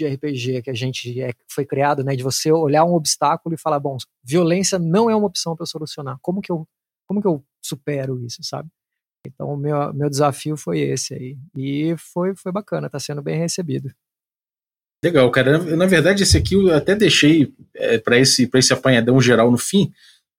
C: de, RPG que a gente é, foi criado, né? De você olhar um obstáculo e falar, bom, violência não é uma opção para solucionar. Como que eu, como que eu supero isso, sabe? Então, o meu, meu desafio foi esse aí. E foi, foi bacana, está sendo bem recebido.
A: Legal, cara. Na verdade, esse aqui eu até deixei é, para esse, esse apanhadão geral no fim,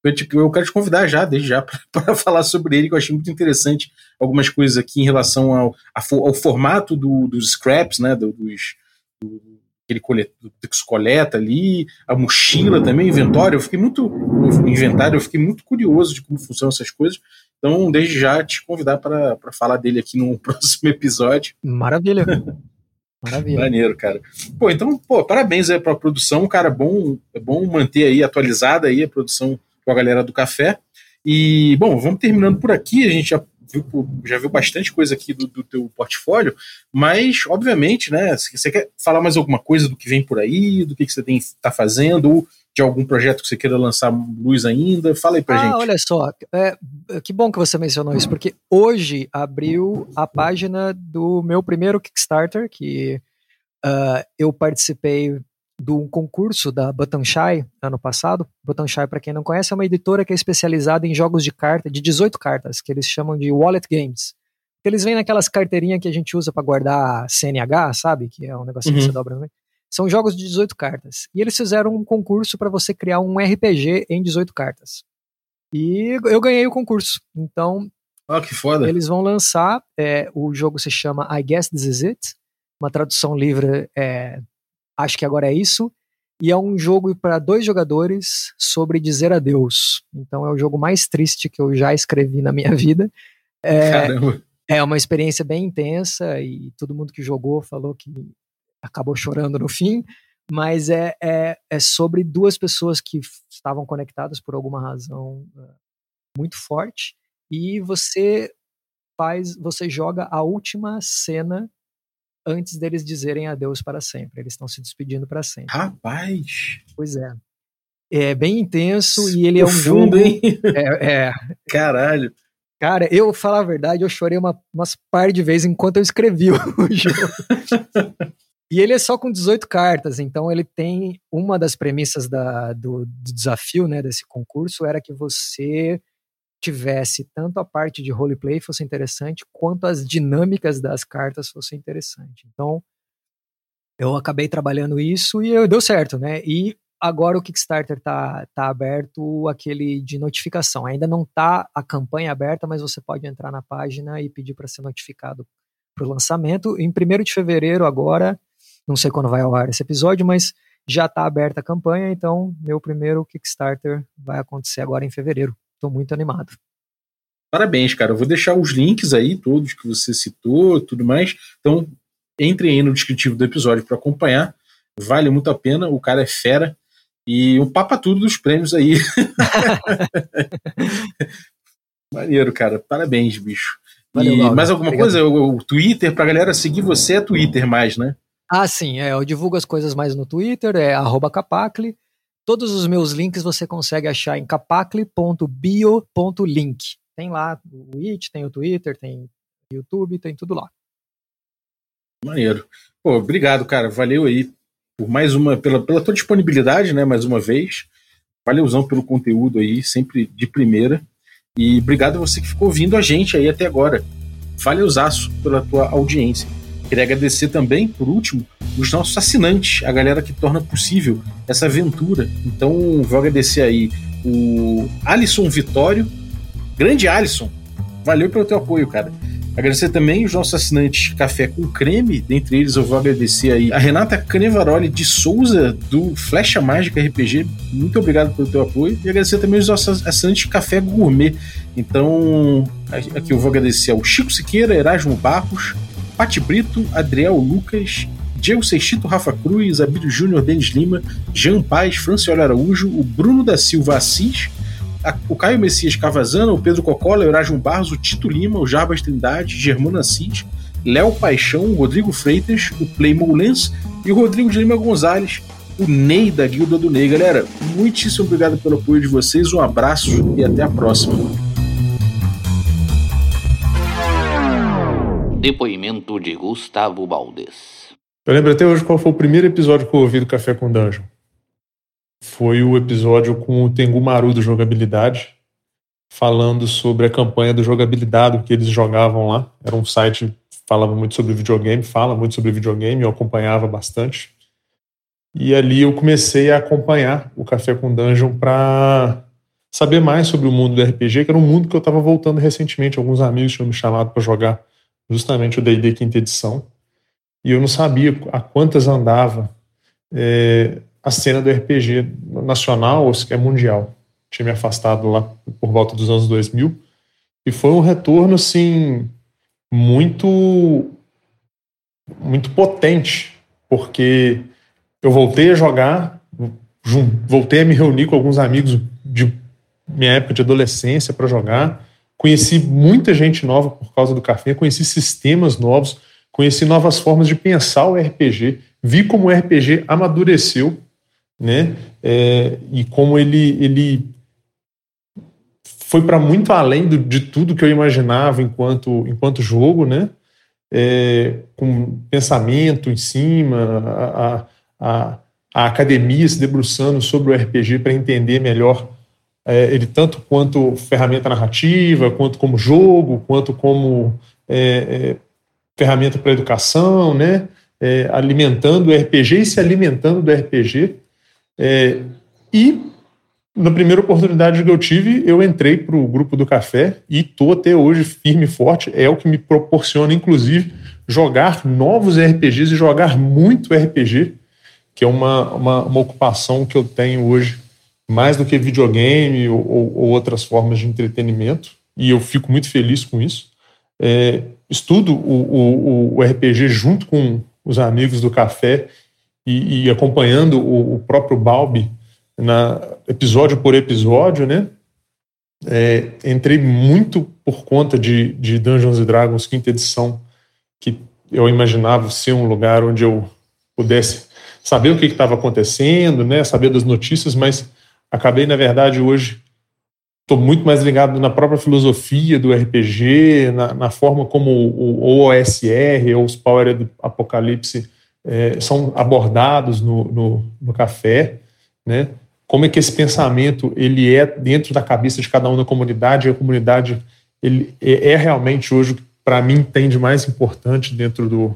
A: Eu, te, eu quero te convidar já, desde já, para falar sobre ele, que eu achei muito interessante algumas coisas aqui em relação ao, ao formato do, dos scraps, né? Do, dos, do, aquele coleta, que se coleta ali, a mochila também, o inventário. Eu fiquei muito. O inventário, eu fiquei muito curioso de como funcionam essas coisas. Então, desde já, te convidar para falar dele aqui no próximo episódio.
C: Maravilha. Maravilha.
A: Maneiro, cara. Pô, então, pô, parabéns aí pra produção, cara. Bom, é bom manter aí atualizada aí a produção com a galera do café. E, bom, vamos terminando por aqui. A gente já viu, já viu bastante coisa aqui do, do teu portfólio, mas, obviamente, né, se você quer falar mais alguma coisa do que vem por aí, do que, que você tem tá fazendo, ou de algum projeto que você queira lançar luz ainda, fala aí pra
C: ah,
A: gente.
C: olha só, é, que bom que você mencionou isso, porque hoje abriu a página do meu primeiro Kickstarter, que uh, eu participei do concurso da Button Shy ano passado. Button Shy, para quem não conhece, é uma editora que é especializada em jogos de carta, de 18 cartas, que eles chamam de wallet games. Eles vêm naquelas carteirinhas que a gente usa para guardar CNH, sabe? Que é um negocinho uhum. que você dobra meio. São jogos de 18 cartas. E eles fizeram um concurso para você criar um RPG em 18 cartas. E eu ganhei o concurso. Então.
A: Oh, que foda.
C: Eles vão lançar. É, o jogo se chama I Guess This Is It. Uma tradução livre é Acho que agora é isso. E é um jogo para dois jogadores sobre dizer adeus. Então é o jogo mais triste que eu já escrevi na minha vida. É, Caramba. É uma experiência bem intensa e todo mundo que jogou falou que acabou chorando no fim. Mas é, é, é sobre duas pessoas que estavam conectadas por alguma razão uh, muito forte. E você faz, você joga a última cena antes deles dizerem adeus para sempre. Eles estão se despedindo para sempre.
A: Rapaz!
C: Pois é. É bem intenso e ele é um
A: jogo. Hein?
C: É, é.
A: Caralho.
C: Cara, eu falar a verdade, eu chorei uma, umas par de vezes enquanto eu escrevi o jogo. e ele é só com 18 cartas, então ele tem uma das premissas da, do, do desafio, né, desse concurso era que você tivesse tanto a parte de roleplay fosse interessante, quanto as dinâmicas das cartas fossem interessantes. Então, eu acabei trabalhando isso e deu certo, né? E agora o Kickstarter tá, tá aberto aquele de notificação. Ainda não tá a campanha aberta, mas você pode entrar na página e pedir para ser notificado para o lançamento. Em 1 de fevereiro, agora, não sei quando vai ao ar esse episódio, mas já está aberta a campanha, então meu primeiro Kickstarter vai acontecer agora em fevereiro. Estou muito animado.
A: Parabéns, cara. Eu vou deixar os links aí, todos que você citou, tudo mais. Então, entrem aí no descritivo do episódio para acompanhar. Vale muito a pena. O cara é fera. E um papa tudo dos prêmios aí. Maneiro, cara. Parabéns, bicho. Valeu, e mais alguma Obrigado. coisa? O, o Twitter, pra galera seguir você é Twitter mais, né?
C: Ah, sim. É, eu divulgo as coisas mais no Twitter, é arroba capacle. Todos os meus links você consegue achar em capacle.bio.link. Tem lá o It, tem o Twitter, tem YouTube, tem tudo lá.
A: Maneiro. Pô, obrigado, cara. Valeu aí por mais uma, pela, pela tua disponibilidade, né? Mais uma vez. Valeuzão pelo conteúdo aí, sempre de primeira. E obrigado a você que ficou ouvindo a gente aí até agora. Valeuzaço pela tua audiência. Queria agradecer também, por último, os nossos assinantes, a galera que torna possível essa aventura. Então, vou agradecer aí o Alisson Vitório, grande Alisson, valeu pelo teu apoio, cara. Agradecer também os nossos assinantes Café com Creme, dentre eles eu vou agradecer aí a Renata Canevaroli de Souza, do Flecha Mágica RPG, muito obrigado pelo teu apoio, e agradecer também os nossos assinantes Café Gourmet. Então, aqui eu vou agradecer ao Chico Siqueira, Erasmo Barros, Pati Brito, Adriel Lucas, Diego Seixito, Rafa Cruz, Abílio Júnior, Denis Lima, Jean Paz, Franciola Araújo, o Bruno da Silva Assis, a, o Caio Messias Cavazana, o Pedro Cocola, o Erasmo Barros, o Tito Lima, o Jarbas Trindade, Germano Assis, Léo Paixão, o Rodrigo Freitas, o Playmo Lens e o Rodrigo de Lima Gonzalez, o Ney da Guilda do Ney. Galera, muitíssimo obrigado pelo apoio de vocês, um abraço e até a próxima.
D: Depoimento de Gustavo Baldes.
E: Eu lembro até hoje qual foi o primeiro episódio que eu ouvi do Café com Dungeon. Foi o episódio com o Tengu Maru do Jogabilidade, falando sobre a campanha do Jogabilidade que eles jogavam lá. Era um site que falava muito sobre videogame, fala muito sobre videogame, eu acompanhava bastante. E ali eu comecei a acompanhar o Café com Dungeon para saber mais sobre o mundo do RPG, que era um mundo que eu estava voltando recentemente. Alguns amigos tinham me chamado para jogar justamente o D&D quinta edição, e eu não sabia a quantas andava é, a cena do RPG nacional ou sequer mundial. Tinha me afastado lá por volta dos anos 2000, e foi um retorno, assim, muito muito potente, porque eu voltei a jogar, voltei a me reunir com alguns amigos de minha época de adolescência para jogar, conheci muita gente nova por causa do café, conheci sistemas novos, conheci novas formas de pensar o RPG, vi como o RPG amadureceu, né? É, e como ele, ele foi para muito além do, de tudo que eu imaginava enquanto, enquanto jogo, né? É, com pensamento em cima, a, a, a, academia se debruçando sobre o RPG para entender melhor é, ele tanto quanto ferramenta narrativa, quanto como jogo, quanto como é, é ferramenta para educação, né? É, alimentando o RPG e se alimentando do RPG. É, e na primeira oportunidade que eu tive, eu entrei para o grupo do café e estou até hoje firme e forte. É o que me proporciona, inclusive, jogar novos RPGs e jogar muito RPG, que é uma, uma, uma ocupação que eu tenho hoje, mais do que videogame ou, ou, outras formas de entretenimento. E eu fico muito feliz com isso. É, estudo o, o, o, RPG junto com os amigos do café e, e acompanhando o, o próprio Balbi na episódio por episódio, né? É, entrei muito por conta de, de Dungeons Dragons quinta edição, que eu imaginava ser um lugar onde eu pudesse saber o que estava acontecendo, né? Saber das notícias, mas acabei na verdade hoje estou muito mais ligado na própria filosofia do RPG, na, na forma como o, OSR ou os Power Apocalipse é, são abordados no, no, no café, né? como é que esse pensamento ele é dentro da cabeça de cada um da comunidade, e a comunidade ele é, é realmente hoje, para mim, tem de mais importante dentro do,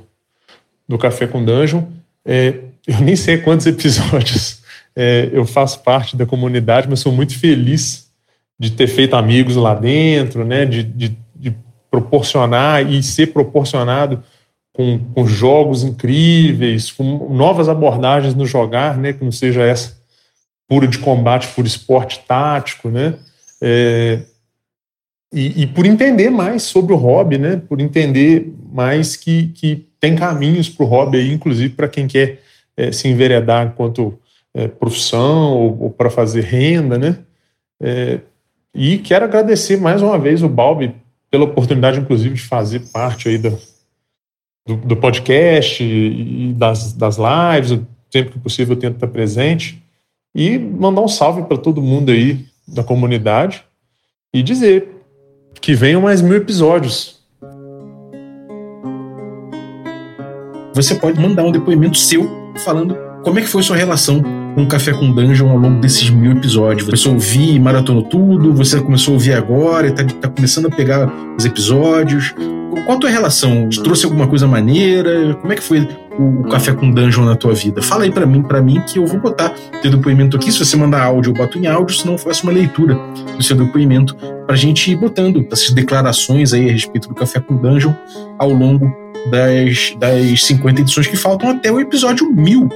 E: do Café com Dungeon. É, eu nem sei quantos episódios é, eu faço parte da comunidade, mas sou muito feliz de ter feito amigos lá dentro, né, de, de, de proporcionar e ser proporcionado com, com, jogos incríveis, com novas abordagens no jogar, né, que não seja essa pura de combate por esporte tático, né? É, e, e, por entender mais sobre o hobby, né? Por entender mais que, que tem caminhos para o hobby aí, inclusive para quem quer é, se enveredar enquanto é, profissão ou, ou para fazer renda, né? É, e quero agradecer mais uma vez o Balbi pela oportunidade, inclusive, de fazer parte aí do, do, do podcast e das, das lives. Sempre que possível eu tento estar presente. E mandar um salve para todo mundo aí da comunidade e dizer que venham mais mil episódios.
A: Você pode mandar um depoimento seu falando como é que foi sua relação o Café com Dungeon ao longo desses mil episódios. Você começou a ouvir e maratonou tudo, você começou a ouvir agora e tá, tá começando a pegar os episódios. Qual a tua relação? Te trouxe alguma coisa maneira? Como é que foi o café com dungeon na tua vida? Fala aí para mim, para mim que eu vou botar teu depoimento aqui. Se você mandar áudio, eu boto em áudio, se não, faço uma leitura do seu depoimento pra gente ir botando essas declarações aí a respeito do café com dungeon ao longo das, das 50 edições que faltam até o episódio 1000.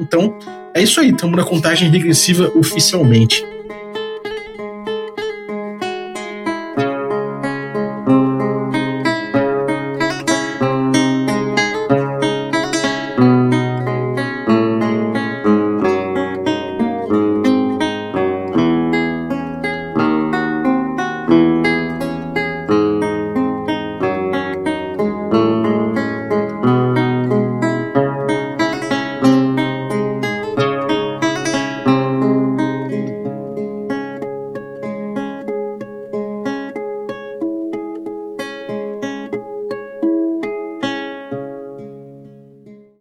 A: Então, é isso aí, estamos na contagem regressiva oficialmente.